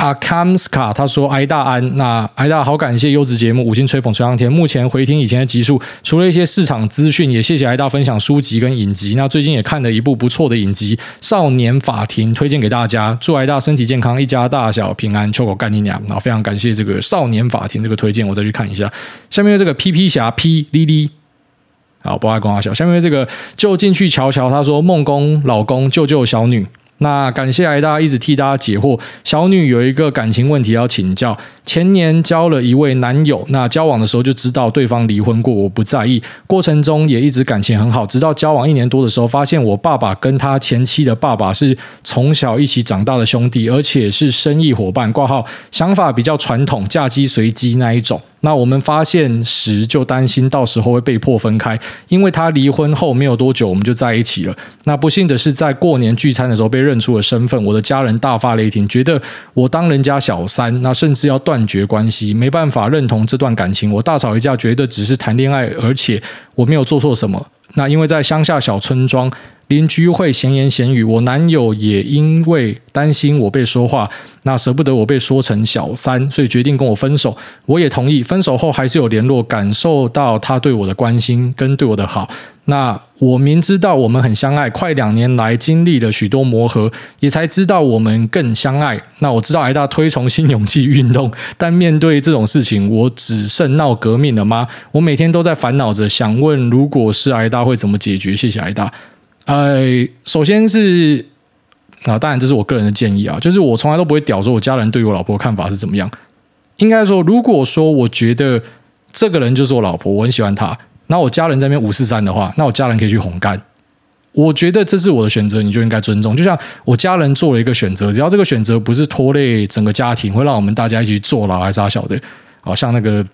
阿康斯卡他说：“挨大安，那挨大好感谢优质节目，五星吹捧吹上天。目前回听以前的集数，除了一些市场资讯，也谢谢挨大分享书籍跟影集。那最近也看了一部不错的影集《少年法庭》，推荐给大家。祝挨大身体健康，一家大小平安。秋狗干你娘！然后非常感谢这个《少年法庭》这个推荐，我再去看一下。下面这个 P P 侠 P 莉莉，好，不爱光阿小。下面这个就进去瞧瞧。他说：梦公老公救救小女。”那感谢挨大一直替大家解惑。小女有一个感情问题要请教。前年交了一位男友，那交往的时候就知道对方离婚过，我不在意。过程中也一直感情很好，直到交往一年多的时候，发现我爸爸跟他前妻的爸爸是从小一起长大的兄弟，而且是生意伙伴。挂号想法比较传统，嫁鸡随鸡那一种。那我们发现时就担心到时候会被迫分开，因为他离婚后没有多久我们就在一起了。那不幸的是在过年聚餐的时候被认出了身份，我的家人大发雷霆，觉得我当人家小三，那甚至要断 绝关系，没办法认同这段感情。我大吵一架，觉得只是谈恋爱，而且我没有做错什么。那因为在乡下小村庄。邻居会闲言闲语，我男友也因为担心我被说话，那舍不得我被说成小三，所以决定跟我分手。我也同意，分手后还是有联络，感受到他对我的关心跟对我的好。那我明知道我们很相爱，快两年来经历了许多磨合，也才知道我们更相爱。那我知道挨大推崇新勇气运动，但面对这种事情，我只剩闹革命了吗？我每天都在烦恼着，想问，如果是挨大会怎么解决？谢谢挨大。呃，首先是啊，当然这是我个人的建议啊，就是我从来都不会屌说我家人对我老婆看法是怎么样。应该说，如果说我觉得这个人就是我老婆，我很喜欢她，那我家人在那边五四三的话，那我家人可以去红干。我觉得这是我的选择，你就应该尊重。就像我家人做了一个选择，只要这个选择不是拖累整个家庭，会让我们大家一起坐牢还是啥小的，好像那个。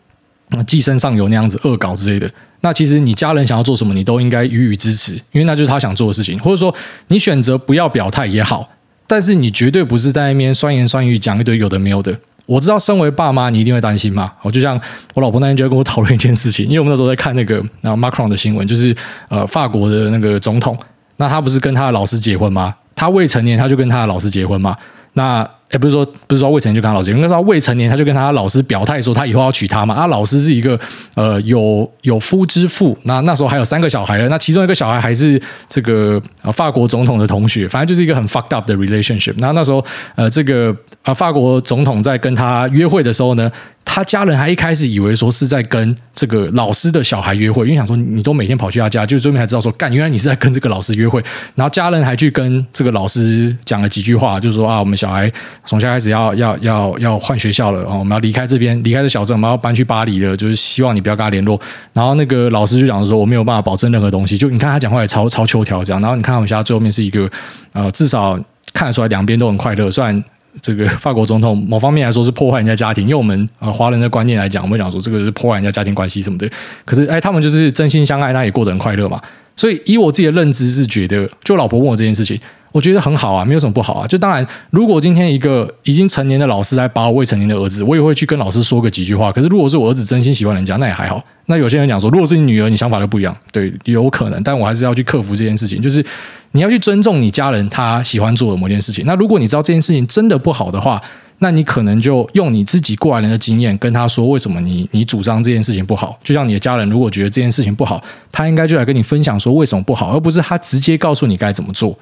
寄生上游那样子恶搞之类的，那其实你家人想要做什么，你都应该予以支持，因为那就是他想做的事情。或者说，你选择不要表态也好，但是你绝对不是在那边酸言酸语讲一堆有的没有的。我知道，身为爸妈，你一定会担心嘛。我就像我老婆那天就在跟我讨论一件事情，因为我们那时候在看那个那 Macron 的新闻，就是呃法国的那个总统，那他不是跟他的老师结婚吗？他未成年他就跟他的老师结婚嘛？那。也不是说不是说未成年就跟他老师，应该说未成年他就跟他老师表态说他以后要娶她嘛。他老师是一个呃有有夫之妇，那那时候还有三个小孩了，那其中一个小孩还是这个法国总统的同学，反正就是一个很 fucked up 的 relationship。那那时候呃这个呃法国总统在跟他约会的时候呢，他家人还一开始以为说是在跟这个老师的小孩约会，因为想说你都每天跑去他家，就最后才知道说干，原来你是在跟这个老师约会。然后家人还去跟这个老师讲了几句话，就是说啊，我们小孩。从现在开始要要要要换学校了哦，我们要离开这边，离开这小镇，我们要搬去巴黎了。就是希望你不要跟他联络。然后那个老师就讲说，我没有办法保证任何东西。就你看他讲话也超超秋条这样。然后你看我们现在最后面是一个呃，至少看得出来两边都很快乐。虽然这个法国总统某方面来说是破坏人家家庭，因为我们呃华人的观念来讲，我们讲说这个是破坏人家家庭关系什么的。可是哎，他们就是真心相爱，那也过得很快乐嘛。所以以我自己的认知是觉得，就老婆问我这件事情。我觉得很好啊，没有什么不好啊。就当然，如果今天一个已经成年的老师来把我未成年的儿子，我也会去跟老师说个几句话。可是如果是我儿子真心喜欢人家，那也还好。那有些人讲说，如果是你女儿，你想法就不一样，对，有可能。但我还是要去克服这件事情，就是你要去尊重你家人他喜欢做的某件事情。那如果你知道这件事情真的不好的话，那你可能就用你自己过来人的经验跟他说，为什么你你主张这件事情不好。就像你的家人如果觉得这件事情不好，他应该就来跟你分享说为什么不好，而不是他直接告诉你该怎么做。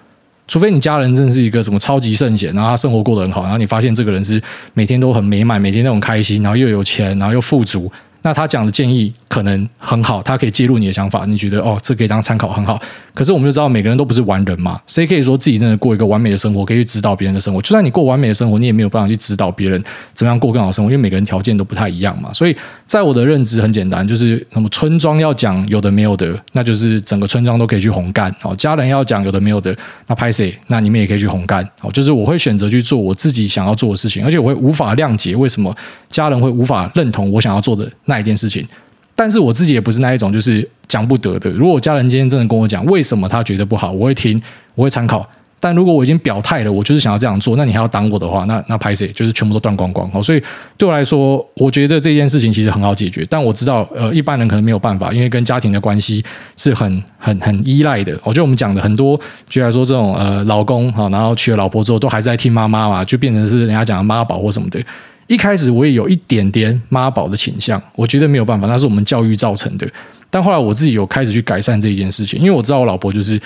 除非你家人真的是一个什么超级圣贤，然后他生活过得很好，然后你发现这个人是每天都很美满，每天都很开心，然后又有钱，然后又富足，那他讲的建议可能很好，他可以记录你的想法，你觉得哦，这可以当参考，很好。可是我们就知道，每个人都不是完人嘛，谁可以说自己真的过一个完美的生活，可以去指导别人的生活？就算你过完美的生活，你也没有办法去指导别人怎么样过更好生活，因为每个人条件都不太一样嘛。所以在我的认知很简单，就是那么村庄要讲有的没有的，那就是整个村庄都可以去红干哦。家人要讲有的没有的，那拍谁？那你们也可以去红干哦。就是我会选择去做我自己想要做的事情，而且我会无法谅解为什么家人会无法认同我想要做的那一件事情。但是我自己也不是那一种就是讲不得的。如果家人今天真的跟我讲为什么他觉得不好，我会听，我会参考。但如果我已经表态了，我就是想要这样做，那你还要挡我的话，那那拍谢就是全部都断光光。所以对我来说，我觉得这件事情其实很好解决。但我知道，呃，一般人可能没有办法，因为跟家庭的关系是很很很依赖的。我觉得我们讲的很多，举来说这种呃老公哈，然后娶了老婆之后都还是在听妈妈嘛，就变成是人家讲的妈宝或什么的。一开始我也有一点点妈宝的倾向，我觉得没有办法，那是我们教育造成的。但后来我自己有开始去改善这一件事情，因为我知道我老婆就是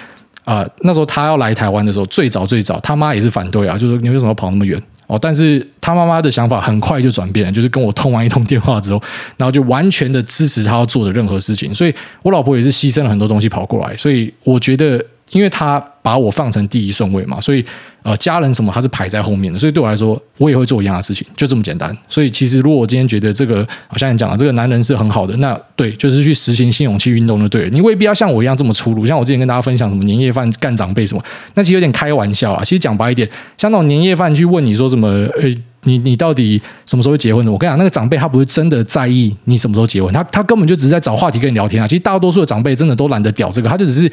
啊、那时候她要来台湾的时候，最早最早，她妈也是反对啊，就是说你为什么要跑那么远哦？但是她妈妈的想法很快就转变，就是跟我通完一通电话之后，然后就完全的支持她要做的任何事情。所以我老婆也是牺牲了很多东西跑过来，所以我觉得。因为他把我放成第一顺位嘛，所以呃，家人什么他是排在后面的，所以对我来说，我也会做一样的事情，就这么简单。所以其实如果我今天觉得这个好像你讲的这个男人是很好的，那对，就是去实行新勇气运动就对了。你未必要像我一样这么粗鲁，像我之前跟大家分享什么年夜饭干长辈什么，那其实有点开玩笑啊。其实讲白一点，像那种年夜饭去问你说什么，呃，你你到底什么时候结婚的？我跟你讲，那个长辈他不是真的在意你什么时候结婚，他他根本就只是在找话题跟你聊天啊。其实大多数的长辈真的都懒得屌这个，他就只是。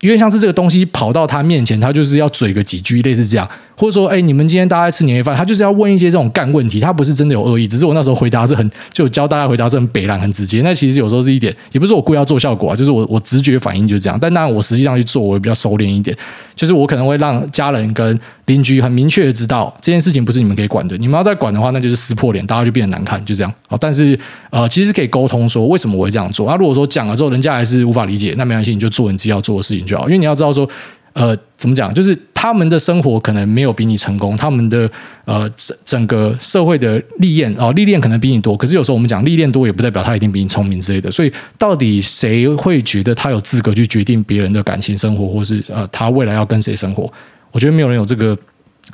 因为像是这个东西跑到他面前，他就是要嘴个几句，类似这样。或者说，哎，你们今天大家吃年夜饭，他就是要问一些这种干问题，他不是真的有恶意，只是我那时候回答是很，就教大家回答是很北烂、很直接。那其实有时候是一点，也不是我故意要做效果啊，就是我我直觉反应就是这样。但当然我实际上去做，我也比较收敛一点，就是我可能会让家人跟邻居很明确的知道这件事情不是你们可以管的，你们要再管的话，那就是撕破脸，大家就变得难看，就这样。好，但是呃，其实可以沟通说为什么我会这样做。那如果说讲了之后，人家还是无法理解，那没关系，你就做你自己要做的事情就好，因为你要知道说。呃，怎么讲？就是他们的生活可能没有比你成功，他们的呃整整个社会的历练哦，历练可能比你多。可是有时候我们讲历练多，也不代表他一定比你聪明之类的。所以，到底谁会觉得他有资格去决定别人的感情生活，或是呃他未来要跟谁生活？我觉得没有人有这个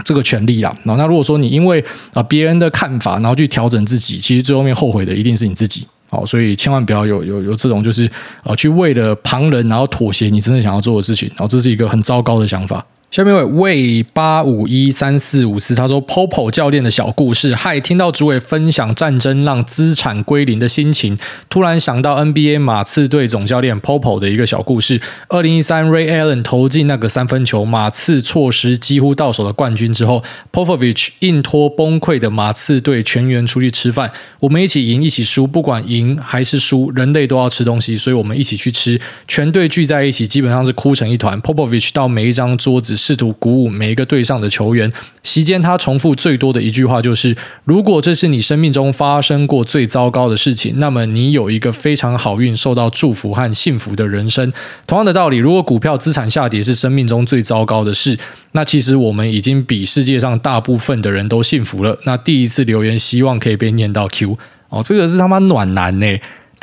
这个权利啦。那如果说你因为啊别人的看法，然后去调整自己，其实最后面后悔的一定是你自己。好，所以千万不要有有有这种就是呃，去为了旁人然后妥协你真正想要做的事情，然后这是一个很糟糕的想法。下面为魏八五一三四五四，他说：“Popo 教练的小故事，嗨，听到主委分享战争让资产归零的心情，突然想到 NBA 马刺队总教练 Popo 的一个小故事。二零一三 Ray Allen 投进那个三分球，马刺错失几乎到手的冠军之后，Popovich 硬拖崩溃的马刺队全员出去吃饭，我们一起赢一起输，不管赢还是输，人类都要吃东西，所以我们一起去吃，全队聚在一起，基本上是哭成一团。Popovich 到每一张桌子。”试图鼓舞每一个队上的球员。席间，他重复最多的一句话就是：“如果这是你生命中发生过最糟糕的事情，那么你有一个非常好运、受到祝福和幸福的人生。”同样的道理，如果股票资产下跌是生命中最糟糕的事，那其实我们已经比世界上大部分的人都幸福了。那第一次留言，希望可以被念到 Q 哦，这个是他妈暖男呢。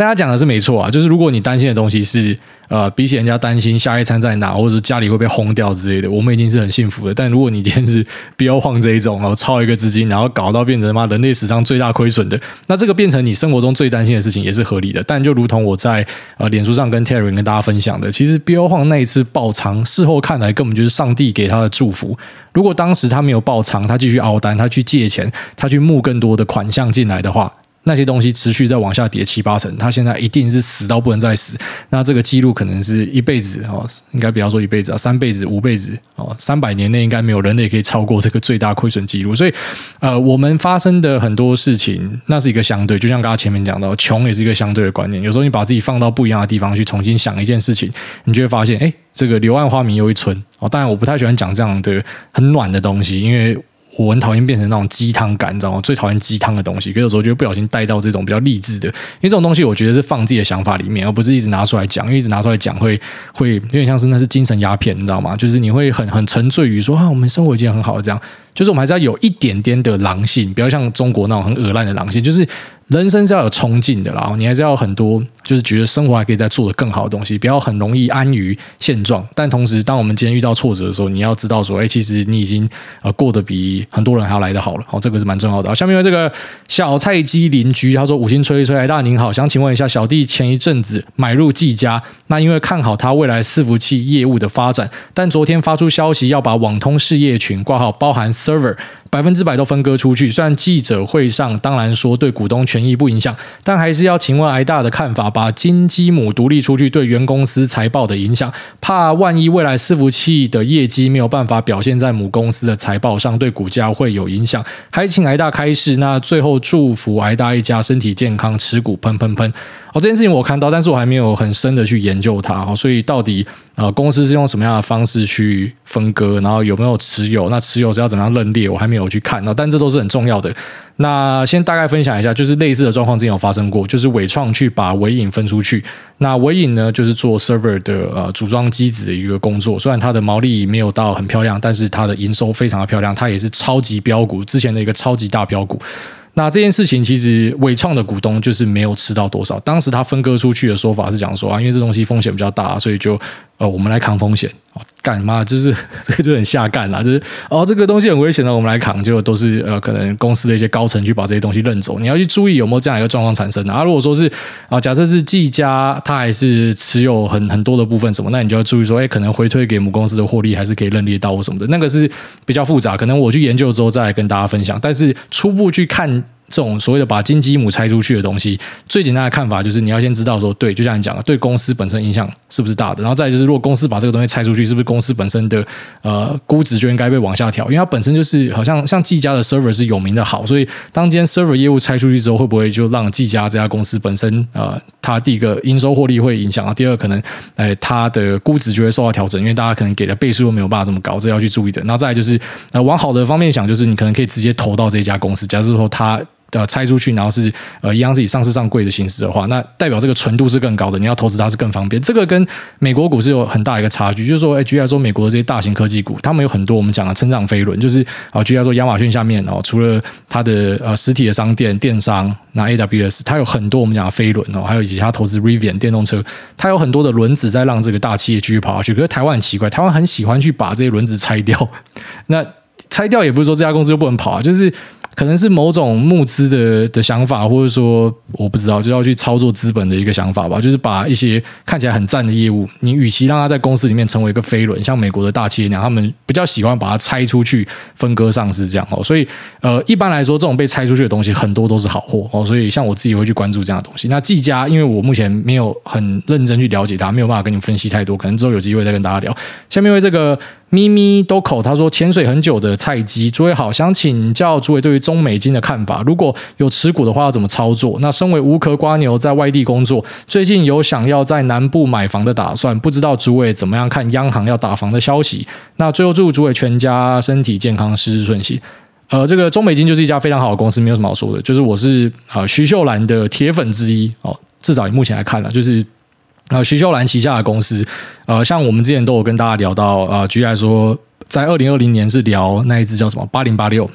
大家讲的是没错啊，就是如果你担心的东西是。呃，比起人家担心下一餐在哪，或者家里会被轰掉之类的，我们已经是很幸福的。但如果你今天是标晃这一种，然后超一个资金，然后搞到变成妈人类史上最大亏损的，那这个变成你生活中最担心的事情也是合理的。但就如同我在呃脸书上跟 Terry 跟大家分享的，其实标晃那一次爆仓，事后看来根本就是上帝给他的祝福。如果当时他没有爆仓，他继续熬单，他去借钱，他去募更多的款项进来的话。那些东西持续在往下跌七八成，他现在一定是死到不能再死。那这个记录可能是一辈子哦，应该不要说一辈子啊，三辈子、五辈子哦，三百年内应该没有人类可以超过这个最大亏损记录。所以，呃，我们发生的很多事情，那是一个相对，就像刚刚前面讲到，穷也是一个相对的观念。有时候你把自己放到不一样的地方去重新想一件事情，你就会发现，哎，这个柳暗花明又一村哦。当然，我不太喜欢讲这样的很暖的东西，因为。我很讨厌变成那种鸡汤感，你知道吗？最讨厌鸡汤的东西，可有时候就不小心带到这种比较励志的，因为这种东西我觉得是放自己的想法里面，而不是一直拿出来讲，因为一直拿出来讲会会有点像是那是精神鸦片，你知道吗？就是你会很很沉醉于说啊，我们生活已经很好，这样，就是我们还是要有一点点的狼性，不要像中国那种很恶烂的狼性，就是。人生是要有冲劲的啦，你还是要很多，就是觉得生活还可以再做得更好的东西，不要很容易安于现状。但同时，当我们今天遇到挫折的时候，你要知道说，哎，其实你已经呃过得比很多人还要来得好了。好，这个是蛮重要的。下面这个小菜鸡邻居他说：“五星吹一吹，哎，大您好，想请问一下，小弟前一阵子买入技嘉，那因为看好他未来伺服器业务的发展，但昨天发出消息要把网通事业群挂号，包含 server。” 百分之百都分割出去，虽然记者会上当然说对股东权益不影响，但还是要请问癌大的看法。把金鸡母独立出去对原公司财报的影响，怕万一未来伺服器的业绩没有办法表现在母公司的财报上，对股价会有影响。还请癌大开示。那最后祝福癌大一家身体健康，持股喷喷喷。哦，这件事情我看到，但是我还没有很深的去研究它。哦，所以到底呃公司是用什么样的方式去分割，然后有没有持有？那持有是要怎么样认列？我还没有去看。那但这都是很重要的。那先大概分享一下，就是类似的状况之前有发生过，就是伟创去把纬颖分出去。那纬颖呢，就是做 server 的呃组装机子的一个工作。虽然它的毛利没有到很漂亮，但是它的营收非常的漂亮，它也是超级标股，之前的一个超级大标股。那这件事情其实伟创的股东就是没有吃到多少。当时他分割出去的说法是讲说啊，因为这东西风险比较大，所以就呃我们来扛风险。干嘛就是这个就很下干啦，就是哦这个东西很危险的，我们来扛。结果都是呃可能公司的一些高层去把这些东西认走。你要去注意有没有这样一个状况产生啊？如果说是啊，假设是技嘉，他还是持有很很多的部分什么，那你就要注意说，哎，可能回推给母公司的获利还是可以认列到或什么的，那个是比较复杂。可能我去研究之后再来跟大家分享。但是初步去看。这种所谓的把金鸡母拆出去的东西，最简单的看法就是你要先知道说，对，就像你讲的，对公司本身影响是不是大的？然后再就是，如果公司把这个东西拆出去，是不是公司本身的呃估值就应该被往下调？因为它本身就是好像像技嘉的 server 是有名的好，所以当今天 server 业务拆出去之后，会不会就让技嘉这家公司本身呃，它第一个营收获利会影响啊？第二可能哎，它的估值就会受到调整，因为大家可能给的倍数都没有办法这么高，这要去注意的。然后再就是呃，往好的方面想，就是你可能可以直接投到这家公司，假设说它。呃，拆出去，然后是呃一样是以上市上柜的形式的话，那代表这个纯度是更高的，你要投资它是更方便。这个跟美国股市有很大一个差距，就是说，哎，举例说，美国的这些大型科技股，他们有很多我们讲的成长飞轮，就是啊，举例说，亚马逊下面哦，除了它的呃实体的商店电商，那 AWS，它有很多我们讲的飞轮哦，还有以及它投资 Rivian 电动车，它有很多的轮子在让这个大企业继续跑下去。可是台湾很奇怪，台湾很喜欢去把这些轮子拆掉，那拆掉也不是说这家公司就不能跑啊，就是。可能是某种募资的的想法，或者说我不知道，就要去操作资本的一个想法吧。就是把一些看起来很赞的业务，你与其让它在公司里面成为一个飞轮，像美国的大企业那样，他们比较喜欢把它拆出去分割上市这样哦。所以呃，一般来说，这种被拆出去的东西很多都是好货哦。所以像我自己会去关注这样的东西。那技嘉，因为我目前没有很认真去了解它，没有办法跟你分析太多，可能之后有机会再跟大家聊。下面为这个。咪咪都口他说潜水很久的菜鸡，诸位好，想请教诸位对于中美金的看法。如果有持股的话，要怎么操作？那身为无壳瓜牛，在外地工作，最近有想要在南部买房的打算，不知道诸位怎么样看央行要打房的消息？那最后祝诸位全家身体健康，事事顺心。呃，这个中美金就是一家非常好的公司，没有什么好说的。就是我是呃徐秀兰的铁粉之一哦，至少以目前来看呢，就是。呃，徐秀兰旗下的公司，呃，像我们之前都有跟大家聊到，呃，举例来说。在二零二零年是聊那一只叫什么八零八六，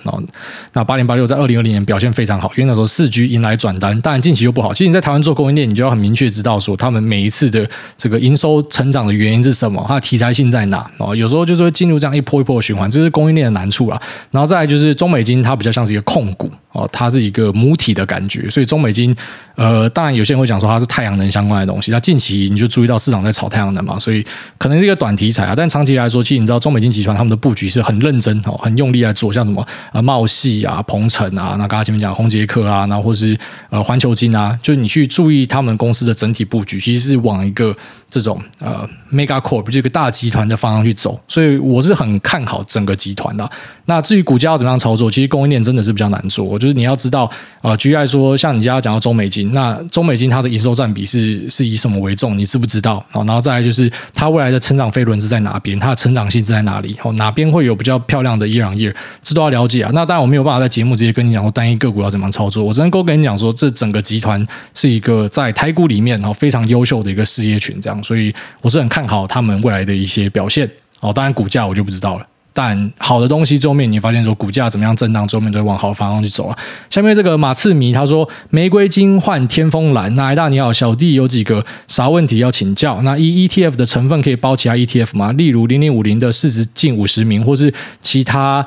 那八零八六在二零二零年表现非常好，因为那时候四 G 迎来转单，当然近期又不好。其实你在台湾做供应链，你就要很明确知道说，他们每一次的这个营收成长的原因是什么，它的题材性在哪？哦，有时候就是会进入这样一波一波的循环，这是供应链的难处啦。然后再来就是中美金，它比较像是一个控股哦，它是一个母体的感觉，所以中美金，呃，当然有些人会讲说它是太阳能相关的东西。那近期你就注意到市场在炒太阳能嘛，所以可能是一个短题材啊，但长期来说，其实你知道中美金集团他们的布局是很认真哦，很用力来做，像什么呃茂系啊、鹏程啊，那刚才前面讲宏杰克啊，那或是呃环球金啊，就你去注意他们公司的整体布局，其实是往一个这种呃 mega corp 这个大集团的方向去走，所以我是很看好整个集团的。那至于股价要怎么样操作，其实供应链真的是比较难做，就是你要知道呃，举例来说，像你家讲到中美金，那中美金它的营收占比是是以什么为重，你知不知道？哦，然后再来就是它未来的成长飞轮是在哪边，它的成长性是在哪里？哦，哪边会有比较漂亮的 year on year，这都要了解啊。那当然我没有办法在节目直接跟你讲说单一个股要怎么样操作，我只能够跟你讲说，这整个集团是一个在台股里面哦非常优秀的一个事业群，这样，所以我是很看好他们未来的一些表现。哦，当然股价我就不知道了。但好的东西桌面你发现说股价怎么样震荡，桌面都会往好的方向去走啊。下面这个马刺迷他说玫瑰金换天风蓝，那艾大你好，小弟有几个啥问题要请教？那一 ETF 的成分可以包其他 ETF 吗？例如零零五零的市值近五十名，或是其他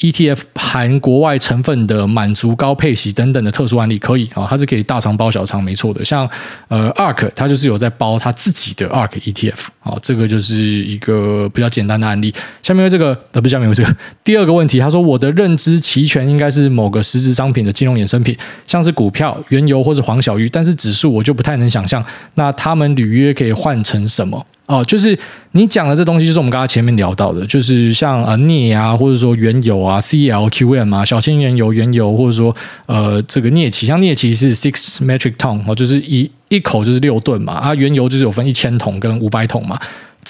？ETF 含国外成分的满足高配息等等的特殊案例可以啊，它是可以大仓包小仓，没错的。像呃 ARK，它就是有在包它自己的 ARK ETF 啊，这个就是一个比较简单的案例。下面这个呃不是下面有这个第二个问题，他说我的认知期权应该是某个实质商品的金融衍生品，像是股票、原油或是黄小鱼，但是指数我就不太能想象，那他们履约可以换成什么？哦，就是你讲的这东西，就是我们刚刚前面聊到的，就是像呃镍啊，或者说原油啊，CLQM 啊，小轻原油、原油，或者说呃这个镍期，像镍期是 six metric ton 哦，就是一一口就是六吨嘛，啊原油就是有分一千桶跟五百桶嘛，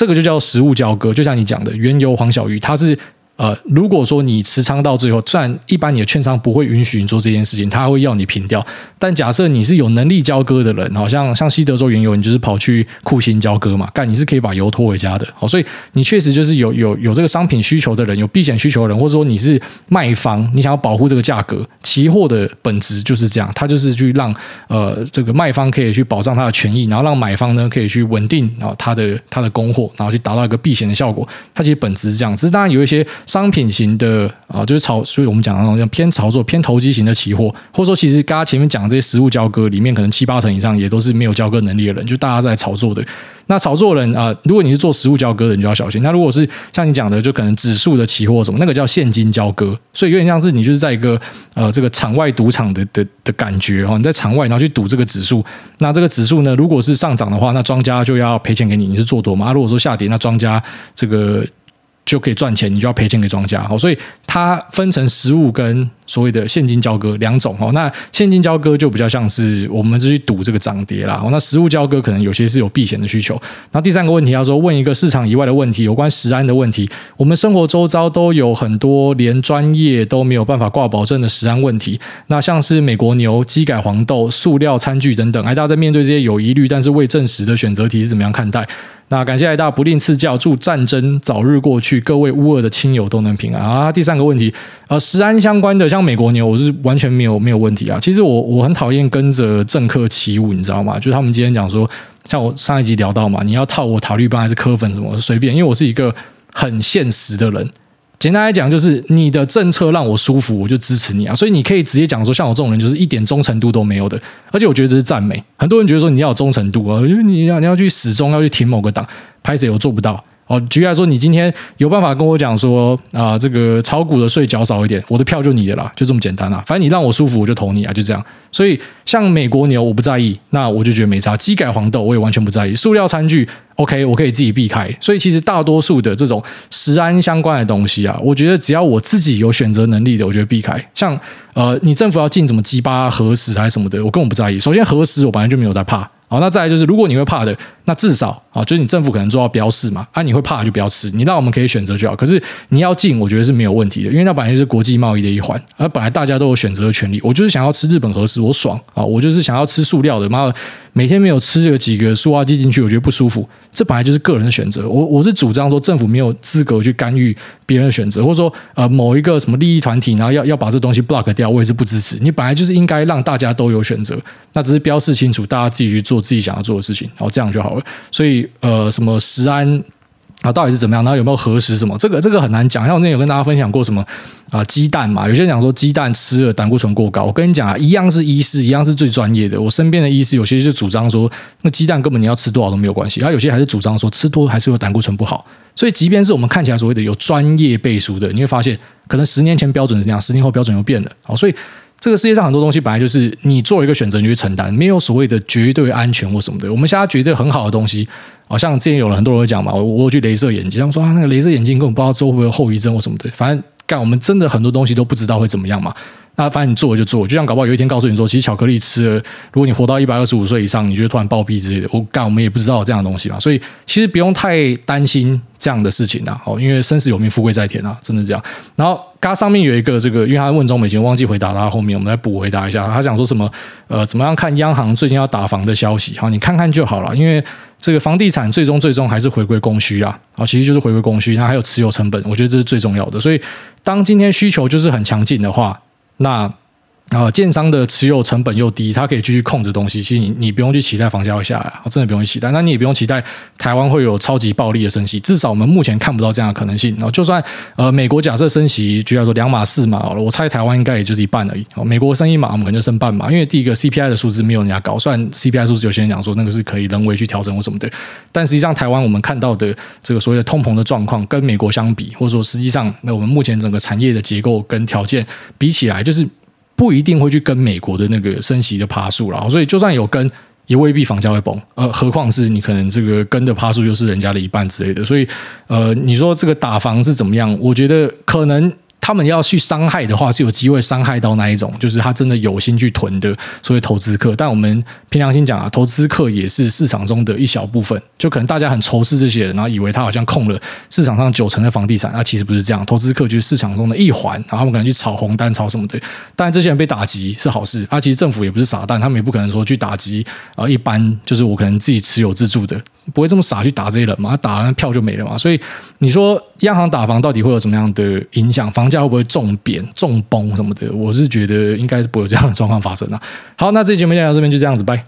这个就叫实物交割，就像你讲的原油黄小鱼，它是。呃，如果说你持仓到最后，虽然一般你的券商不会允许你做这件事情，他会要你平掉。但假设你是有能力交割的人，好像像西德州原油，你就是跑去库欣交割嘛，干你是可以把油拖回家的。好，所以你确实就是有有有这个商品需求的人，有避险需求的人，或者说你是卖方，你想要保护这个价格，期货的本质就是这样，它就是去让呃这个卖方可以去保障他的权益，然后让买方呢可以去稳定啊他的他的供货，然后去达到一个避险的效果。它其实本质是这样，只是当然有一些。商品型的啊，就是炒，所以我们讲那种像偏炒作、偏投机型的期货，或者说，其实刚刚前面讲的这些实物交割里面，可能七八成以上也都是没有交割能力的人，就大家在炒作的。那炒作人啊，如果你是做实物交割的，你就要小心。那如果是像你讲的，就可能指数的期货什么，那个叫现金交割，所以有点像是你就是在一个呃这个场外赌场的的的感觉哈，你在场外然后去赌这个指数，那这个指数呢，如果是上涨的话，那庄家就要赔钱给你，你是做多嘛？如果说下跌，那庄家这个。就可以赚钱，你就要赔钱给庄家，好所以它分成实物跟所谓的现金交割两种，那现金交割就比较像是我们是去赌这个涨跌啦，那实物交割可能有些是有避险的需求。那第三个问题要说，问一个市场以外的问题，有关食安的问题，我们生活周遭都有很多连专业都没有办法挂保证的食安问题，那像是美国牛、基改黄豆、塑料餐具等等，哎，大家在面对这些有疑虑但是未证实的选择题是怎么样看待？那感谢来大家不吝赐教，祝战争早日过去，各位乌尔的亲友都能平安啊！第三个问题，呃，食安相关的，像美国牛，我是完全没有没有问题啊。其实我我很讨厌跟着政客起舞，你知道吗？就是他们今天讲说，像我上一集聊到嘛，你要套我塔利班还是科粉什么，随便，因为我是一个很现实的人。简单来讲，就是你的政策让我舒服，我就支持你啊。所以你可以直接讲说，像我这种人，就是一点忠诚度都没有的。而且我觉得这是赞美。很多人觉得说你要有忠诚度啊，因为你要你要去始终，要去挺某个党，拍谁我做不到。哦，举例来说，你今天有办法跟我讲说啊，这个炒股的税缴少一点，我的票就你的啦，就这么简单啦。反正你让我舒服，我就投你啊，就这样。所以像美国牛，我不在意，那我就觉得没差。基改黄豆，我也完全不在意。塑料餐具，OK，我可以自己避开。所以其实大多数的这种食安相关的东西啊，我觉得只要我自己有选择能力的，我觉得避开。像呃，你政府要进什么鸡巴核实还是什么的，我根本不在意。首先核实我本来就没有在怕。好，那再来就是，如果你会怕的，那至少啊，就是你政府可能做到标示嘛，啊，你会怕就不要吃，你让我们可以选择就好。可是你要进，我觉得是没有问题的，因为那本来就是国际贸易的一环，而本来大家都有选择的权利。我就是想要吃日本和食，我爽啊，我就是想要吃塑料的，妈的。每天没有吃这个几个塑化剂进去，我觉得不舒服。这本来就是个人的选择。我我是主张说，政府没有资格去干预别人的选择，或者说呃某一个什么利益团体，然后要要把这东西 block 掉，我也是不支持。你本来就是应该让大家都有选择，那只是标示清楚，大家自己去做自己想要做的事情，然后这样就好了。所以呃，什么食安。啊，到底是怎么样？然后有没有核实什么？这个这个很难讲。像我之前有跟大家分享过什么啊，鸡蛋嘛，有些人讲说鸡蛋吃了胆固醇过高。我跟你讲啊，一样是医师，一样是最专业的。我身边的医师有些就主张说，那鸡蛋根本你要吃多少都没有关系。他有些还是主张说，吃多还是有胆固醇不好。所以，即便是我们看起来所谓的有专业背书的，你会发现，可能十年前标准是这样，十年后标准又变了。好，所以这个世界上很多东西本来就是你做一个选择，你去承担，没有所谓的绝对安全或什么的。我们现在觉得很好的东西。好像之前有了很多人会讲嘛，我我去镭射眼镜，他们说啊，那个镭射眼镜根本不知道之后会有后遗症或什么的，反正干我们真的很多东西都不知道会怎么样嘛。那反正你做就做，就像搞不好有一天告诉你说，其实巧克力吃了，如果你活到一百二十五岁以上，你就突然暴毙之类的。我干，我们也不知道这样的东西嘛，所以其实不用太担心这样的事情呐。好，因为生死有命，富贵在天啊，真的这样。然后刚上面有一个这个，因为他问中美金，忘记回答他后面我们来补回答一下。他讲说什么？呃，怎么样看央行最近要打房的消息？好，你看看就好了，因为这个房地产最终最终还是回归供需啊，啊，其实就是回归供需，它还有持有成本，我觉得这是最重要的。所以，当今天需求就是很强劲的话，那。啊，建商的持有成本又低，它可以继续控制东西。其实你你不用去期待房价会下来，真的不用去期待。那你也不用期待台湾会有超级暴力的升息，至少我们目前看不到这样的可能性。然后就算呃美国假设升息，就要说两码四码好了，我猜台湾应该也就是一半而已。美国升一码，我们可能就升半码，因为第一个 CPI 的数字没有人家高，虽然 CPI 数字有些人讲说那个是可以人为去调整或什么的，但实际上台湾我们看到的这个所谓的通膨的状况，跟美国相比，或者说实际上那我们目前整个产业的结构跟条件比起来，就是。不一定会去跟美国的那个升息的趴数了，所以就算有跟，也未必房价会崩。呃，何况是你可能这个跟的趴数又是人家的一半之类的，所以呃，你说这个打房是怎么样？我觉得可能。他们要去伤害的话，是有机会伤害到那一种，就是他真的有心去囤的所谓投资客。但我们凭良心讲啊，投资客也是市场中的一小部分。就可能大家很仇视这些人，然后以为他好像控了市场上九成的房地产，那其实不是这样。投资客就是市场中的一环，然后他们可能去炒红单、炒什么的。当然，这些人被打击是好事。啊，其实政府也不是傻蛋，他们也不可能说去打击啊。一般就是我可能自己持有自住的。不会这么傻去打这些人嘛？打完票就没了嘛。所以你说央行打房到底会有什么样的影响？房价会不会重贬、重崩什么的？我是觉得应该是不会有这样的状况发生啊。好，那这期节目就到这边，就这样子，拜。